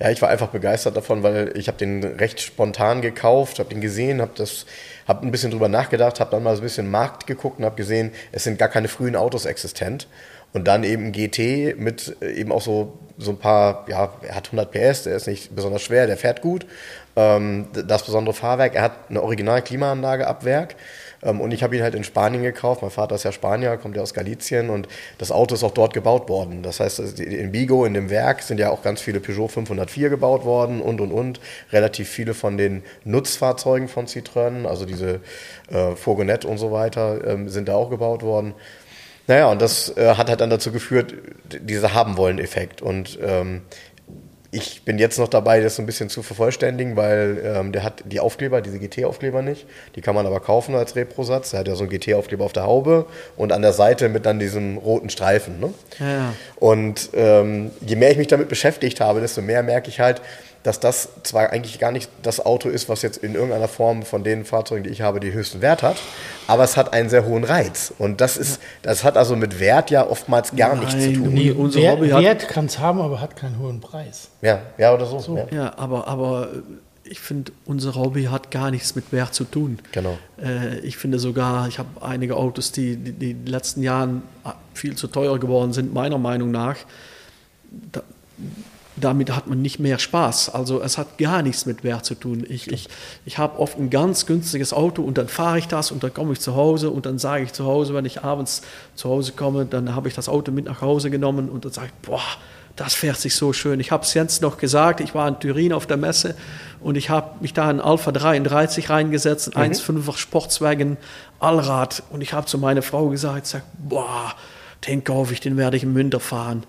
Ja, ich war einfach begeistert davon, weil ich habe den recht spontan gekauft, habe den gesehen, habe das, habe ein bisschen drüber nachgedacht, habe dann mal so ein bisschen Markt geguckt und habe gesehen, es sind gar keine frühen Autos existent. Und dann eben GT mit äh, eben auch so, so ein paar, ja, er hat 100 PS, der ist nicht besonders schwer, der fährt gut. Ähm, das besondere Fahrwerk, er hat eine Original-Klimaanlage ab Werk. Ähm, und ich habe ihn halt in Spanien gekauft. Mein Vater ist ja Spanier, kommt ja aus Galizien und das Auto ist auch dort gebaut worden. Das heißt, in Vigo, in dem Werk, sind ja auch ganz viele Peugeot 504 gebaut worden und und und. Relativ viele von den Nutzfahrzeugen von Citroën, also diese äh, Fourgonette und so weiter, ähm, sind da auch gebaut worden. Naja, und das äh, hat halt dann dazu geführt, dieser Haben-Wollen-Effekt. Und ähm, ich bin jetzt noch dabei, das so ein bisschen zu vervollständigen, weil ähm, der hat die Aufkleber, diese GT-Aufkleber nicht. Die kann man aber kaufen als Reprosatz. Der hat ja so einen GT-Aufkleber auf der Haube und an der Seite mit dann diesem roten Streifen. Ne? Ja. Und ähm, je mehr ich mich damit beschäftigt habe, desto mehr merke ich halt, dass das zwar eigentlich gar nicht das Auto ist, was jetzt in irgendeiner Form von den Fahrzeugen, die ich habe, den höchsten Wert hat, aber es hat einen sehr hohen Reiz. Und das ist, das hat also mit Wert ja oftmals gar nichts zu Nein, tun. nie. unser Wert, Hobby hat- Wert kann es haben, aber hat keinen hohen Preis. Ja, ja oder so. Ja. Ja, aber, aber ich finde, unser Hobby hat gar nichts mit Wert zu tun. Genau. Äh, ich finde sogar, ich habe einige Autos, die, die, die in den letzten Jahren viel zu teuer geworden sind, meiner Meinung nach. Da, damit hat man nicht mehr Spaß. Also es hat gar nichts mit Wert zu tun. Ich, ich, ich habe oft ein ganz günstiges Auto und dann fahre ich das und dann komme ich zu Hause und dann sage ich zu Hause, wenn ich abends zu Hause komme, dann habe ich das Auto mit nach Hause genommen und dann sage ich, boah, das fährt sich so schön. Ich habe es jetzt noch gesagt, ich war in Turin auf der Messe und ich habe mich da in Alpha 33 reingesetzt, ein mhm. 1,5er Sportswagen Allrad und ich habe zu meiner Frau gesagt, sag, boah, den kaufe ich, den werde ich im Winter fahren.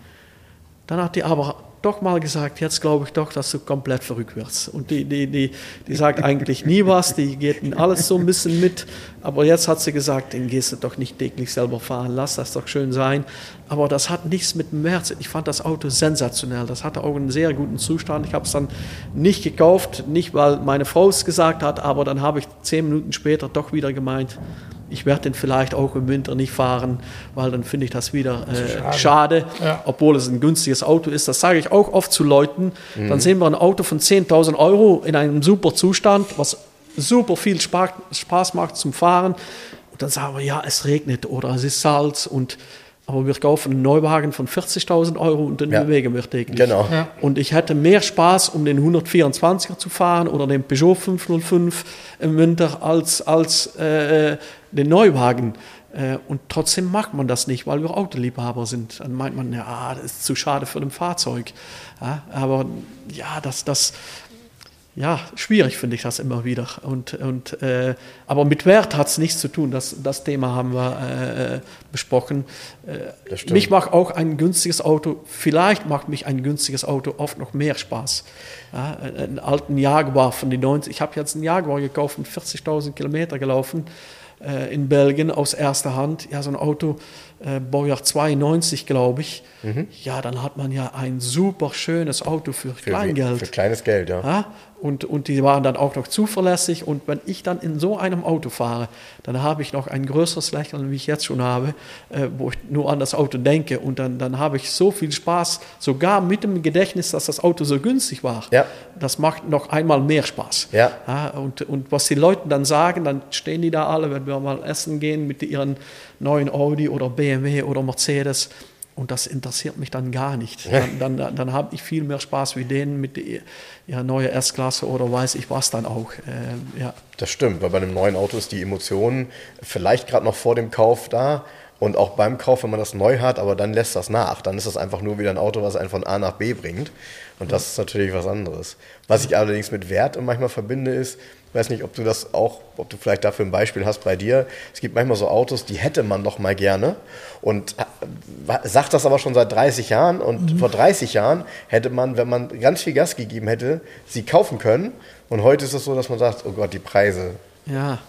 Dann hat die aber doch mal gesagt, jetzt glaube ich doch, dass du komplett verrückt wirst. Und die, die, die, die sagt eigentlich nie was, die geht in alles so ein bisschen mit. Aber jetzt hat sie gesagt, den gehst du doch nicht täglich selber fahren, lass das doch schön sein. Aber das hat nichts mit dem März. Ich fand das Auto sensationell. Das hatte auch einen sehr guten Zustand. Ich habe es dann nicht gekauft, nicht weil meine Frau es gesagt hat, aber dann habe ich zehn Minuten später doch wieder gemeint, ich werde den vielleicht auch im Winter nicht fahren, weil dann finde ich das wieder äh, schade, schade ja. obwohl es ein günstiges Auto ist. Das sage ich auch oft zu Leuten. Mhm. Dann sehen wir ein Auto von 10.000 Euro in einem super Zustand, was super viel Spaß macht zum Fahren. Und dann sagen wir, ja, es regnet oder es ist Salz und aber wir kaufen einen Neuwagen von 40.000 Euro und den ja. bewegen wir täglich. Genau. Ja. Und ich hätte mehr Spaß, um den 124er zu fahren oder den Peugeot 505 im Winter als, als äh, den Neuwagen. Äh, und trotzdem macht man das nicht, weil wir Autoliebhaber sind. Dann meint man, ja, das ist zu schade für ein Fahrzeug. Ja, aber ja, das, das, ja, schwierig finde ich das immer wieder. Und, und, äh, aber mit Wert hat es nichts zu tun. Das, das Thema haben wir äh, besprochen. Äh, mich macht auch ein günstiges Auto, vielleicht macht mich ein günstiges Auto oft noch mehr Spaß. Ja, einen alten Jaguar von den 90, ich habe jetzt einen Jaguar gekauft und 40.000 Kilometer gelaufen äh, in Belgien aus erster Hand. Ja, so ein Auto äh, Baujahr 92, glaube ich, mhm. ja, dann hat man ja ein super schönes Auto für, für Kleingeld. Für kleines Geld, ja. ja. Und, und die waren dann auch noch zuverlässig. Und wenn ich dann in so einem Auto fahre, dann habe ich noch ein größeres Lächeln, wie ich jetzt schon habe, äh, wo ich nur an das Auto denke. Und dann, dann habe ich so viel Spaß, sogar mit dem Gedächtnis, dass das Auto so günstig war. Ja. Das macht noch einmal mehr Spaß. Ja. ja und, und was die Leute dann sagen, dann stehen die da alle, wenn wir mal essen gehen mit ihren neuen Audi oder BMW oder Mercedes. Und das interessiert mich dann gar nicht. Dann, dann, dann, habe ich viel mehr Spaß wie denen mit der ja, neuen S-Klasse oder weiß ich was dann auch. Äh, ja. Das stimmt, weil bei einem neuen Auto ist die Emotion vielleicht gerade noch vor dem Kauf da. Und auch beim Kauf, wenn man das neu hat, aber dann lässt das nach. Dann ist das einfach nur wieder ein Auto, was einen von A nach B bringt. Und das ist natürlich was anderes. Was ich allerdings mit Wert manchmal verbinde, ist, weiß nicht, ob du das auch, ob du vielleicht dafür ein Beispiel hast bei dir. Es gibt manchmal so Autos, die hätte man doch mal gerne und äh, sagt das aber schon seit 30 Jahren. Und mhm. vor 30 Jahren hätte man, wenn man ganz viel Gas gegeben hätte, sie kaufen können. Und heute ist es so, dass man sagt, oh Gott, die Preise. Ja,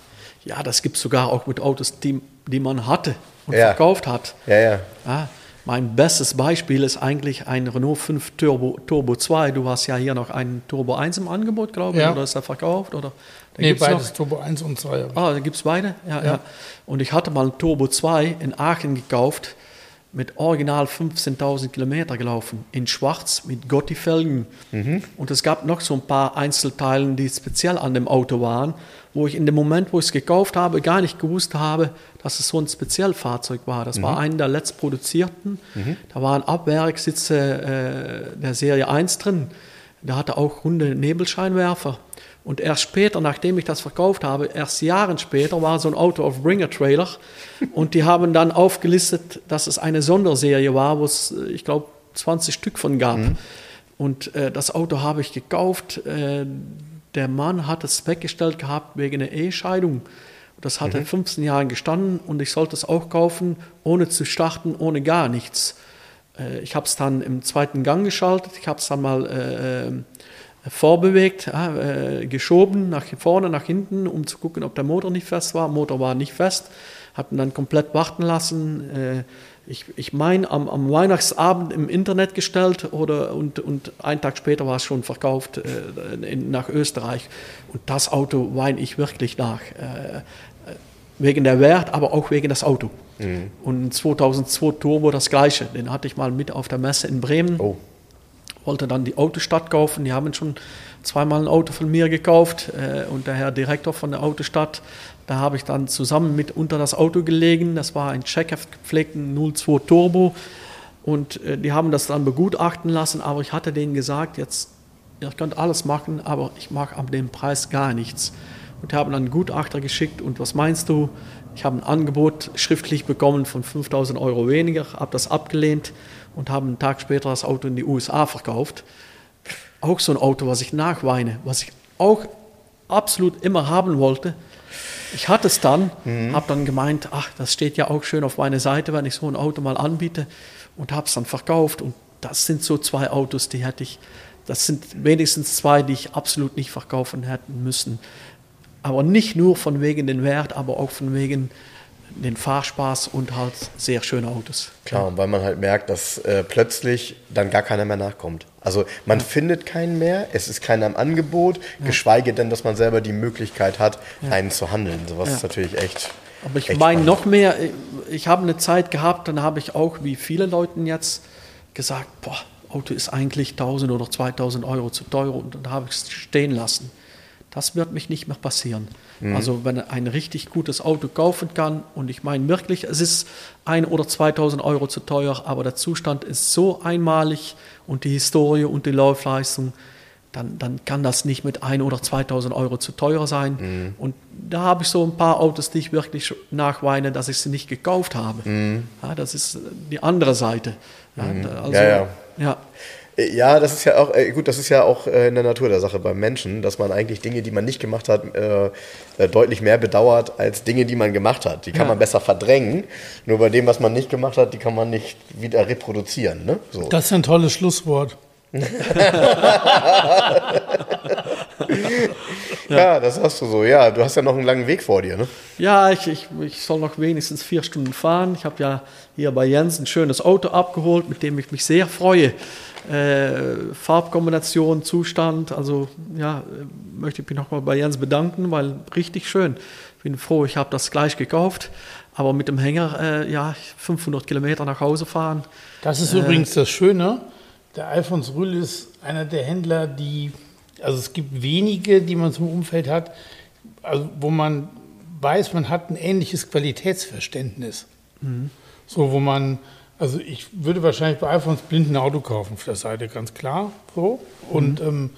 ja das gibt es sogar auch mit Autos, die, die man hatte und ja. verkauft hat. Ja, ja. ja mein bestes Beispiel ist eigentlich ein Renault 5 Turbo, Turbo 2. Du hast ja hier noch einen Turbo 1 im Angebot, glaube ich, ja. oder ist er verkauft? Oder? Da nee, beides, noch, Turbo 1 und 2. Ah, da gibt es beide? Ja, ja, ja. Und ich hatte mal einen Turbo 2 in Aachen gekauft, mit original 15.000 Kilometer gelaufen, in schwarz mit Gotti-Felgen. Mhm. Und es gab noch so ein paar Einzelteile, die speziell an dem Auto waren wo ich in dem Moment, wo ich es gekauft habe, gar nicht gewusst habe, dass es so ein Spezialfahrzeug war. Das mhm. war einer der letztproduzierten. Mhm. Da waren Abwerksitze äh, der Serie 1 drin. Der hatte auch runde Nebelscheinwerfer. Und erst später, nachdem ich das verkauft habe, erst Jahren später, war so ein Auto auf Bringer Trailer. [laughs] Und die haben dann aufgelistet, dass es eine Sonderserie war, wo es, äh, ich glaube, 20 Stück von gab. Mhm. Und äh, das Auto habe ich gekauft. Äh, der Mann hat es weggestellt gehabt wegen einer Ehescheidung. Das hat mhm. in 15 Jahren gestanden und ich sollte es auch kaufen, ohne zu starten, ohne gar nichts. Äh, ich habe es dann im zweiten Gang geschaltet, ich habe es dann mal äh, äh vorbewegt, äh, geschoben, nach vorne, nach hinten, um zu gucken, ob der Motor nicht fest war. Motor war nicht fest, hat ihn dann komplett warten lassen. Äh, ich, ich meine, am, am, Weihnachtsabend im Internet gestellt oder, und, und einen Tag später war es schon verkauft äh, in, nach Österreich. Und das Auto weine ich wirklich nach. Äh, wegen der Wert, aber auch wegen das Auto. Mhm. Und 2002 Turbo das gleiche. Den hatte ich mal mit auf der Messe in Bremen. Oh. Wollte dann die Autostadt kaufen. Die haben schon zweimal ein Auto von mir gekauft äh, und der Herr Direktor von der Autostadt, da habe ich dann zusammen mit unter das Auto gelegen. Das war ein Checkheft gepflegten 02 Turbo und äh, die haben das dann begutachten lassen, aber ich hatte denen gesagt, jetzt, ihr könnt alles machen, aber ich mache ab dem Preis gar nichts. Und haben einen Gutachter geschickt und was meinst du? Ich habe ein Angebot schriftlich bekommen von 5000 Euro weniger, habe das abgelehnt und habe einen Tag später das Auto in die USA verkauft. Auch so ein Auto, was ich nachweine, was ich auch absolut immer haben wollte. Ich hatte es dann, mhm. habe dann gemeint, ach, das steht ja auch schön auf meiner Seite, wenn ich so ein Auto mal anbiete und habe es dann verkauft. Und das sind so zwei Autos, die hätte ich, das sind wenigstens zwei, die ich absolut nicht verkaufen hätten müssen. Aber nicht nur von wegen den Wert, aber auch von wegen den Fahrspaß und halt sehr schöne Autos. Klar, und weil man halt merkt, dass äh, plötzlich dann gar keiner mehr nachkommt. Also man ja. findet keinen mehr, es ist keiner im Angebot, ja. geschweige denn, dass man selber die Möglichkeit hat, ja. einen zu handeln. Sowas ist natürlich echt. Aber ich meine noch mehr, ich habe eine Zeit gehabt, dann habe ich auch, wie viele Leute jetzt, gesagt, boah, Auto ist eigentlich 1000 oder 2000 Euro zu teuer und dann habe ich es stehen lassen. Das wird mich nicht mehr passieren. Mhm. Also wenn ein richtig gutes Auto kaufen kann und ich meine wirklich, es ist ein oder 2000 Euro zu teuer, aber der Zustand ist so einmalig und die Historie und die Laufleistung, dann, dann kann das nicht mit ein oder 2000 Euro zu teuer sein. Mhm. Und da habe ich so ein paar Autos, die ich wirklich nachweine, dass ich sie nicht gekauft habe. Mhm. Ja, das ist die andere Seite. Ja, mhm. also, ja, ja. ja. Äh, ja, das ist ja auch, äh, gut, das ist ja auch äh, in der Natur der Sache beim Menschen, dass man eigentlich Dinge, die man nicht gemacht hat, äh, deutlich mehr bedauert als Dinge, die man gemacht hat. Die kann ja. man besser verdrängen. Nur bei dem, was man nicht gemacht hat, die kann man nicht wieder reproduzieren. Ne? So. Das ist ein tolles Schlusswort. [laughs] [laughs] ja. das hast du so. Ja, du hast ja noch einen langen Weg vor dir. Ne? Ja, ich, ich, ich soll noch wenigstens vier Stunden fahren. Ich habe ja hier bei Jens ein schönes Auto abgeholt, mit dem ich mich sehr freue äh, Farbkombination, Zustand. Also ja, möchte ich mich nochmal bei Jens bedanken, weil richtig schön. Ich bin froh, ich habe das gleich gekauft. Aber mit dem Hänger, äh, ja, 500 Kilometer nach Hause fahren. Das ist äh, übrigens das Schöne. Der Alfons Rühl ist einer der Händler, die, also es gibt wenige, die man zum Umfeld hat, also wo man weiß, man hat ein ähnliches Qualitätsverständnis. Mhm. So, wo man also ich würde wahrscheinlich bei Alfons blind ein Auto kaufen auf der Seite, ganz klar. So. Und mhm. ähm,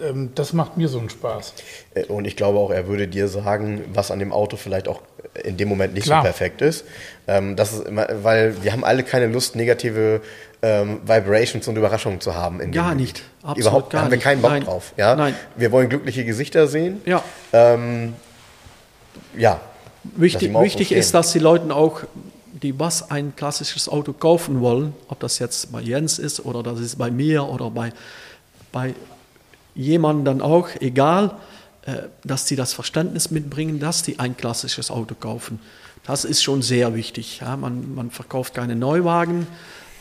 ähm, das macht mir so einen Spaß. Äh, und ich glaube auch, er würde dir sagen, was an dem Auto vielleicht auch in dem Moment nicht Klar. so perfekt ist. Ähm, das ist immer, weil wir haben alle keine Lust, negative ähm, Vibrations und Überraschungen zu haben. gar nicht. Absolut Überhaupt gar haben wir keinen Bock Nein. drauf. Ja? Nein. Wir wollen glückliche Gesichter sehen. Ja. Ähm, ja. Wichtig, wichtig ist, dass die Leute auch die was ein klassisches Auto kaufen wollen, ob das jetzt bei Jens ist oder das ist bei mir oder bei, bei jemandem dann auch, egal, äh, dass sie das Verständnis mitbringen, dass sie ein klassisches Auto kaufen. Das ist schon sehr wichtig. Ja, man, man verkauft keine Neuwagen,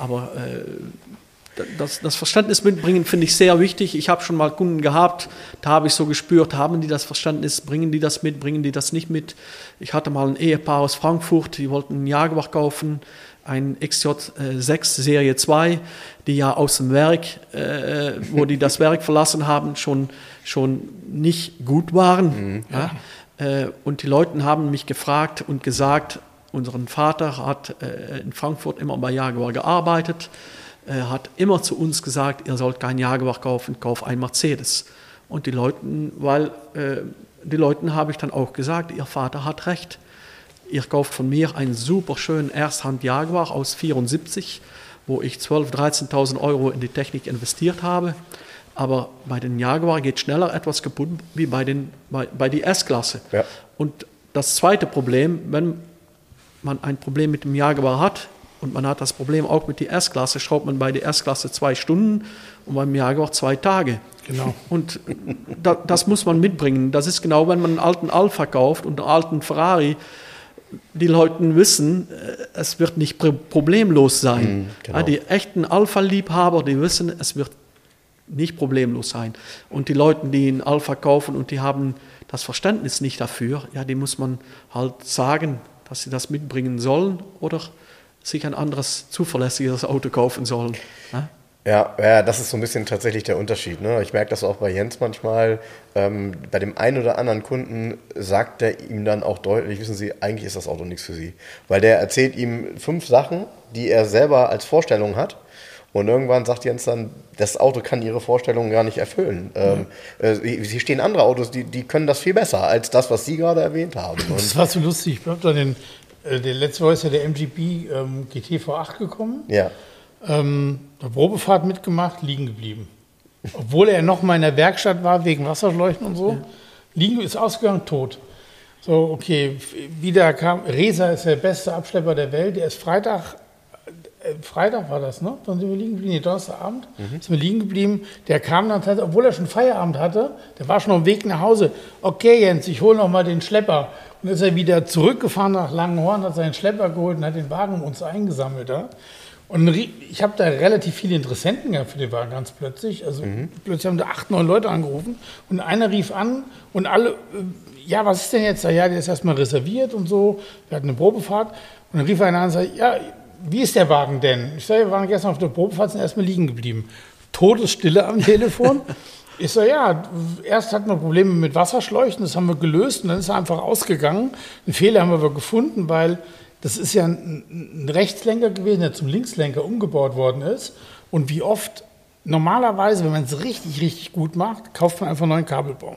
aber äh, das, das Verständnis mitbringen finde ich sehr wichtig. Ich habe schon mal Kunden gehabt, da habe ich so gespürt, haben die das Verständnis, bringen die das mit, bringen die das nicht mit. Ich hatte mal ein Ehepaar aus Frankfurt, die wollten einen Jaguar kaufen, ein XJ6 Serie 2, die ja aus dem Werk, äh, wo die das Werk verlassen haben, schon, schon nicht gut waren. Mhm. Ja. Äh, und die Leute haben mich gefragt und gesagt, unseren Vater hat äh, in Frankfurt immer bei Jaguar gearbeitet hat immer zu uns gesagt, ihr sollt kein Jaguar kaufen, kauf ein Mercedes. Und die Leuten, weil äh, die Leuten habe ich dann auch gesagt, ihr Vater hat recht. Ihr kauft von mir einen super schönen Ersthand Jaguar aus 74, wo ich 12.000, 13.000 Euro in die Technik investiert habe. Aber bei den Jaguar geht schneller etwas kaputt wie bei, den, bei, bei die S-Klasse. Ja. Und das zweite Problem, wenn man ein Problem mit dem Jaguar hat, und man hat das Problem auch mit der S-Klasse, schraubt man bei der S-Klasse zwei Stunden und beim Jaguar zwei Tage. Genau. Und da, das muss man mitbringen. Das ist genau, wenn man einen alten Alpha kauft und einen alten Ferrari, die Leute wissen, äh, es wird nicht problemlos sein. Mhm, genau. Die echten Alpha-Liebhaber, die wissen, es wird nicht problemlos sein. Und die Leute, die einen Alpha kaufen und die haben das Verständnis nicht dafür, ja, die muss man halt sagen, dass sie das mitbringen sollen oder sich ein anderes zuverlässiges Auto kaufen sollen. Ne? Ja, ja, das ist so ein bisschen tatsächlich der Unterschied. Ne? Ich merke das auch bei Jens manchmal. Ähm, bei dem einen oder anderen Kunden sagt er ihm dann auch deutlich, wissen Sie, eigentlich ist das Auto nichts für Sie. Weil der erzählt ihm fünf Sachen, die er selber als Vorstellung hat. Und irgendwann sagt Jens dann, das Auto kann ihre Vorstellungen gar nicht erfüllen. Ähm, äh, hier stehen andere Autos, die, die können das viel besser als das, was Sie gerade erwähnt haben. Und Das war so lustig. Ich habe da den, äh, der letzte Woche ist ja der MGB ähm, GT V8 gekommen. ja, Ähm, eine Probefahrt mitgemacht, liegen geblieben. Obwohl er noch mal in der Werkstatt war, wegen Wasserschläuchen und so. Liegen ist ausgegangen, tot. So, okay, wieder kam, Resa ist der beste Abschlepper der Welt. Der ist Freitag, Freitag war das, ne? Dann sind wir liegen geblieben, nee, Donnerstagabend, sind wir liegen geblieben. Der kam dann tatsächlich, obwohl er schon Feierabend hatte, der war schon auf dem Weg nach Hause. Okay, Jens, ich hole noch mal den Schlepper. Und dann ist er wieder zurückgefahren nach Langenhorn, hat seinen Schlepper geholt und hat den Wagen uns eingesammelt. Ja? Und ich habe da relativ viele Interessenten gehabt für den Wagen ganz plötzlich. Also plötzlich haben da acht, neun Leute angerufen und einer rief an und alle, äh, ja, was ist denn jetzt da? Ja, der ist erstmal reserviert und so. Wir hatten eine Probefahrt und dann rief einer an und sagte, ja, wie ist der Wagen denn? Ich sage, wir waren gestern auf der Probefahrt, sind erstmal liegen geblieben. Todesstille am [laughs] Telefon. Ich so, ja, erst hatten wir Probleme mit Wasserschläuchen, das haben wir gelöst und dann ist er einfach ausgegangen. Einen Fehler haben wir aber gefunden, weil das ist ja ein, ein Rechtslenker gewesen, der zum Linkslenker umgebaut worden ist. Und wie oft, normalerweise, wenn man es richtig, richtig gut macht, kauft man einfach einen neuen Kabelbaum.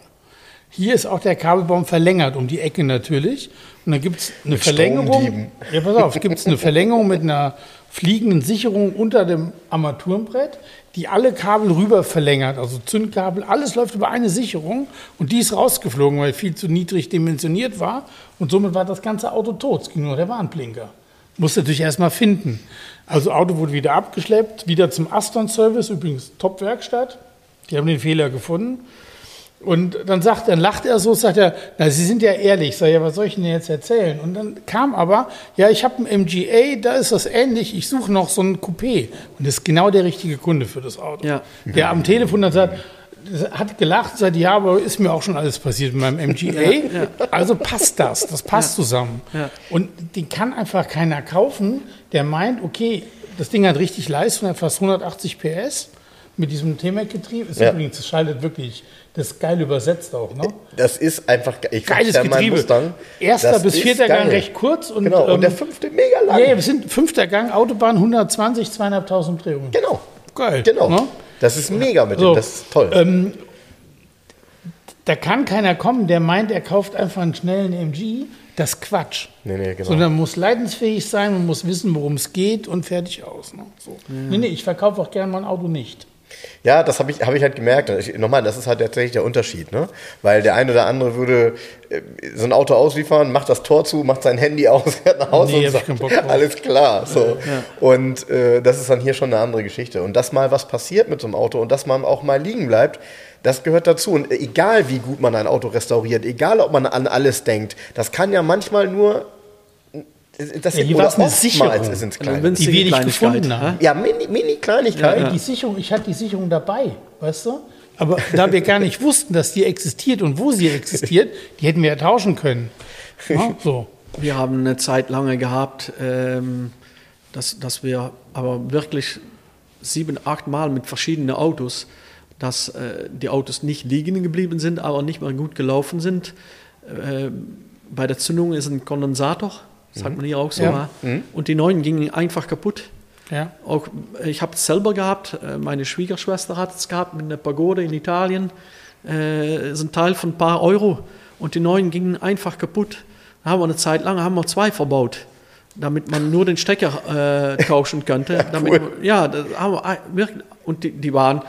Hier ist auch der Kabelbaum verlängert, um die Ecke natürlich. Und dann gibt es eine Verlängerung. Stromdieben. Ja, pass auf, gibt es eine Verlängerung mit einer fliegenden Sicherung unter dem Armaturenbrett, die alle Kabel rüber verlängert, also Zündkabel, alles läuft über eine Sicherung und die ist rausgeflogen, weil viel zu niedrig dimensioniert war und somit war das ganze Auto tot. Es ging nur der Warnblinker. Musste natürlich erstmal finden. Also Auto wurde wieder abgeschleppt, wieder zum Aston-Service, übrigens Top-Werkstatt. Die haben den Fehler gefunden. Und dann sagt, dann lacht er so, sagt er, na, Sie sind ja ehrlich. Sag ja, was soll ich Ihnen jetzt erzählen? Und dann kam aber, ja, ich habe ein MGA, da ist das ähnlich, ich suche noch so ein Coupé. Und das ist genau der richtige Kunde für das Auto. Ja. Der am Telefon dann sagt, hat gelacht, sagt, ja, aber ist mir auch schon alles passiert mit meinem MGA. [laughs] Also passt das, das passt zusammen. Ja. Und den kann einfach keiner kaufen, der meint, okay, das Ding hat richtig Leistung, hat fast 180 PS mit diesem T-Mac-Getriebe. Ist Ja. übrigens, das schaltet wirklich, das ist geil übersetzt auch, ne? das ist einfach, ich Geiles Getriebe. Mustang. Erster bis vierter Gang geil. recht kurz und, Genau, und der ähm, fünfte mega lang. ja, ja, wir sind fünfter Gang, Autobahn 120, zweieinhalbtausend Umdrehungen. Genau. Geil. Genau. Ne? Das ist mega mit So, dem, das ist toll. Ähm, da kann keiner kommen, der meint, er kauft einfach einen schnellen MG. Das ist Quatsch. Nee, nee, genau. Sondern man muss leidensfähig sein, man muss wissen, worum es geht und fertig aus. Ne? So. Nee, nee, ich verkaufe auch gerne mein Auto nicht. Ja, das habe ich, hab ich halt gemerkt. Ich, nochmal, das ist halt tatsächlich der Unterschied, ne? Weil der eine oder andere würde äh, so ein Auto ausliefern, macht das Tor zu, macht sein Handy aus, [laughs] fährt nach Hause Nee, und sagt, alles klar. So. Und äh, das ist dann hier schon eine andere Geschichte. Und dass mal was passiert mit so einem Auto und dass man auch mal liegen bleibt, das gehört dazu. Und egal wie gut man ein Auto restauriert, egal ob man an alles denkt, das kann ja manchmal nur. Das Ja, hier oder eine oftmals Sicherung. sind's Also kleine. winzige Die wir nicht gefunden haben. ja, mini, mini Die Sicherung, ich hatte die Sicherung dabei, weißt du? Aber da wir gar nicht wussten, dass die existiert und wo sie existiert, die hätten wir ja tauschen können. Ja, so. Wir haben eine Zeit lange gehabt, ähm, dass, dass wir aber wirklich sieben, acht Mal mit verschiedenen Autos, dass äh, die Autos nicht liegen geblieben sind, aber nicht mal gut gelaufen sind. Äh, bei der Zündung ist ein Kondensator, sagt man hier auch so, Ja. ja. und die neuen gingen einfach kaputt. Ja. Auch, ich habe es selber gehabt, äh, meine Schwiegerschwester hat es gehabt mit einer Pagode in Italien. Äh, ist ein Teil von ein paar Euro und die neuen gingen einfach kaputt. Da haben wir eine Zeit lang haben wir zwei verbaut, damit man nur den Stecker äh, tauschen könnte. [laughs] Damit, Ja, das haben wir und die, die waren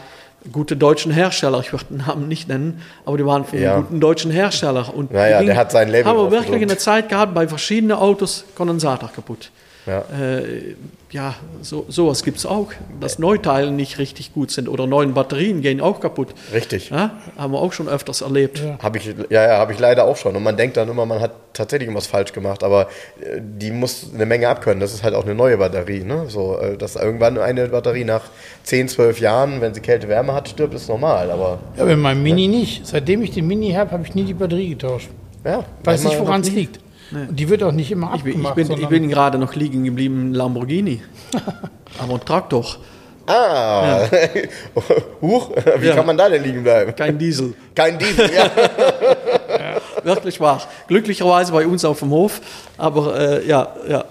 gute deutschen Hersteller, ich würde den Namen nicht nennen, aber die waren von Ja. guten deutschen Hersteller. Und Naja, der hat sein Label Haben wir wirklich gedruckt. eine Zeit gehabt, bei verschiedenen Autos Kondensator kaputt. Ja. Äh, ja, so, sowas gibt es auch, dass Neuteile nicht richtig gut sind oder neuen Batterien gehen auch kaputt. Richtig. Ja, haben wir auch schon öfters erlebt. Habe ich, ja, ja, habe ich leider auch schon. Und man denkt dann immer, man hat tatsächlich was falsch gemacht, aber äh, die muss eine Menge abkönnen. Das ist halt auch eine neue Batterie. Ne? So, äh, dass irgendwann eine Batterie nach 10, 12 Jahren, wenn sie Kälte-Wärme hat, stirbt, ist normal. Aber Ja, aber mein Mini nicht. Seitdem ich den Mini habe, habe ich nie die Batterie getauscht. ja, Weiß nicht, woran es liegt. Und die wird auch nicht immer Ich bin, ich abgemacht. bin, ich sondern- bin gerade noch liegen geblieben in Lamborghini, [laughs] aber ein Traktor. Ah, [laughs] Huch, wie Ja. kann man da denn liegen bleiben? Kein Diesel. Kein Diesel, ja. [laughs] Wirklich wahr. Glücklicherweise bei uns auf dem Hof, aber äh, ja, ja.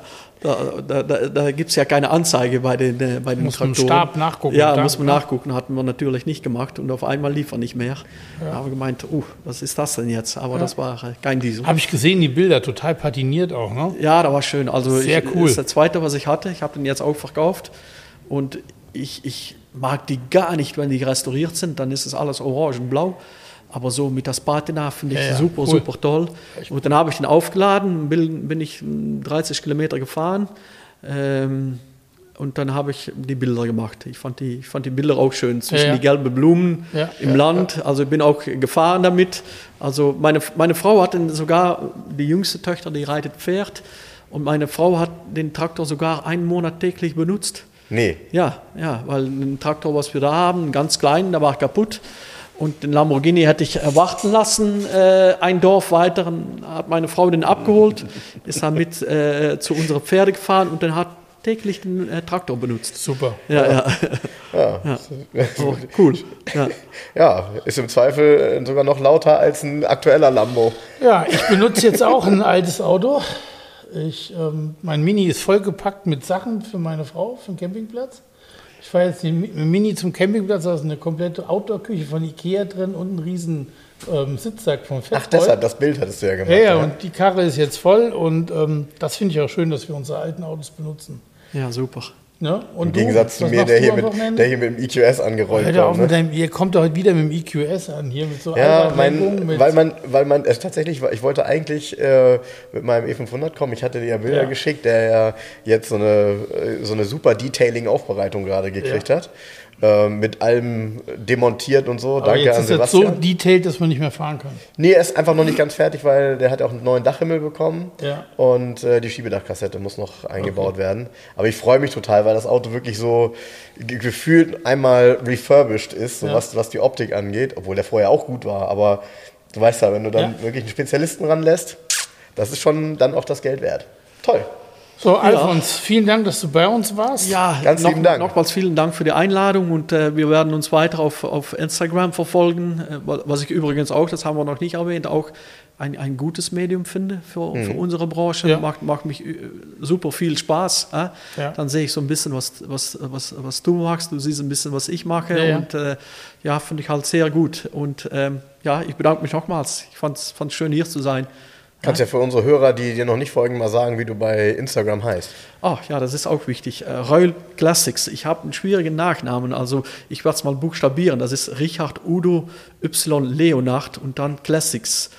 Da, da, da, da gibt es ja keine Anzeige bei den, äh, bei den Muss man im Traktoren. Stab nachgucken. Ja, Da- muss man nachgucken. Hatten wir natürlich nicht gemacht und auf einmal lief er nicht mehr. Da haben wir gemeint, uh, was ist das denn jetzt? Aber das war äh, kein Diesel. Habe ich gesehen, die Bilder, total patiniert auch, ne? Ja, da war schön. Also Sehr ich, cool. Das ist der zweite, was ich hatte. Ich habe den jetzt auch verkauft. Und ich, ich mag die gar nicht, wenn die restauriert sind. Dann ist es alles orange und blau. Aber so mit das Patina finde ich Ja, super, cool. super toll. Und dann habe ich den aufgeladen, bin, bin ich mm, 30 Kilometer gefahren. Ähm, und dann habe ich die Bilder gemacht. Ich fand die, ich fand die Bilder auch schön. Zwischen Ja, ja. die gelben Blumen Ja, im ja, Land. Also ich bin auch gefahren damit. Also meine, meine Frau hat sogar, die jüngste Tochter, die reitet Pferd. Und meine Frau hat den Traktor sogar einen Monat täglich benutzt. Nee. Ja, ja, weil ein Traktor, was wir da haben, ganz kleinen, der war kaputt. Und den Lamborghini hätte ich äh, warten lassen, äh, ein Dorf weiter. Dann hat meine Frau den abgeholt, ist dann mit äh, zu unseren Pferde gefahren und dann hat täglich den äh, Traktor benutzt. Super. Ja, ja. Ja. Oh, cool. Ja. ja, ist im Zweifel sogar noch lauter als ein aktueller Lambo. Ja, ich benutze jetzt auch ein altes Auto. Ich, ähm, mein Mini ist vollgepackt mit Sachen für meine Frau, für den Campingplatz. Ich fahre jetzt den Mi- mit dem Mini zum Campingplatz, da ist eine komplette Outdoor-Küche von Ikea drin und ein riesen ähm, Sitzsack vom Fettboy. Ach, deshalb, das Bild hattest du ja gemacht. Ja, ja, und die Karre ist jetzt voll und ähm, das finde ich auch schön, dass wir unsere alten Autos benutzen. ja, super. Ne? Im du, Gegensatz zu was mir, der du hier, mit, der hier mit dem EQS angerollt mit Ne? deinem, ihr kommt doch heute wieder mit dem EQS an, hier mit so Ja, mein, mit weil man, weil man, es tatsächlich, ich wollte eigentlich äh, mit meinem E500 kommen. Ich hatte dir ja Bilder Ja. geschickt, der ja jetzt so eine, äh, so eine super Detailing-Aufbereitung gerade gekriegt hat. Äh, mit allem demontiert und so. Aber Danke jetzt an ist jetzt so Sebastian. detailed, dass man nicht mehr fahren kann. nee, er ist einfach noch nicht ganz fertig, weil der hat auch einen neuen Dachhimmel bekommen. Ja. Und äh, die Schiebedachkassette muss noch eingebaut werden. Aber ich freue mich total, weil das Auto wirklich so ge- gefühlt einmal refurbished ist, so Ja. was, was die Optik angeht, obwohl der vorher auch gut war. Aber du weißt ja, wenn du dann Ja. wirklich einen Spezialisten ranlässt, das ist schon dann auch das Geld wert. Toll. So, Alfons, vielen Dank, dass du bei uns warst. Ja, Ganz noch, lieben Dank. nochmals vielen Dank für die Einladung und äh, wir werden uns weiter auf, auf Instagram verfolgen, äh, was ich übrigens auch, das haben wir noch nicht erwähnt, auch ein, ein gutes Medium finde für, für unsere Branche. Ja. Macht, macht mich äh, super viel Spaß. Äh? Ja. Dann sehe ich so ein bisschen, was, was, was, was du machst, du siehst ein bisschen, was ich mache Ja, ja. und äh, ja, finde ich halt sehr gut. Und ähm, ja, ich bedanke mich nochmals. Ich fand es schön, hier zu sein. Kannst ja für unsere Hörer, die dir noch nicht folgen, mal sagen, wie du bei Instagram heißt. Ach ja, das ist auch wichtig. Äh, Reul Classics. Ich habe einen schwierigen Nachnamen, also ich werde es mal buchstabieren. Das ist Richard Udo Y Leonard und dann Classics.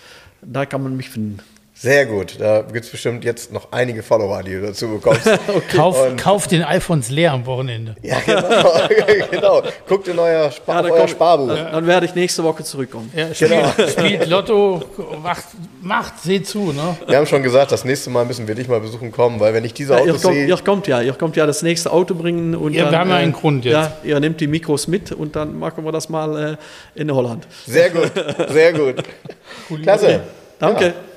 Da kann man mich finden. Sehr gut. Da gibt es bestimmt jetzt noch einige Follower, die du dazu bekommst. [laughs] Kauf, Und- kauf den Alfons leer am Wochenende. ja, genau. [laughs] genau. Guckt in euer, Spar da euer komm- Sparbuch. Dann werde ich nächste Woche zurückkommen. Ja, spielt, Genau. [laughs] spielt Lotto, macht, macht, seht zu. Ne? Wir haben schon gesagt, das nächste Mal müssen wir dich mal besuchen kommen, weil wenn ich diese Ja, ihr, kommt, sehe. ihr kommt ja, ihr kommt ja das nächste Auto bringen und Ja, dann, wir haben ja äh, einen Grund jetzt. Ja, ihr nehmt die Mikros mit und dann machen wir das mal äh, in Holland. Sehr gut, sehr gut. Klasse. Danke.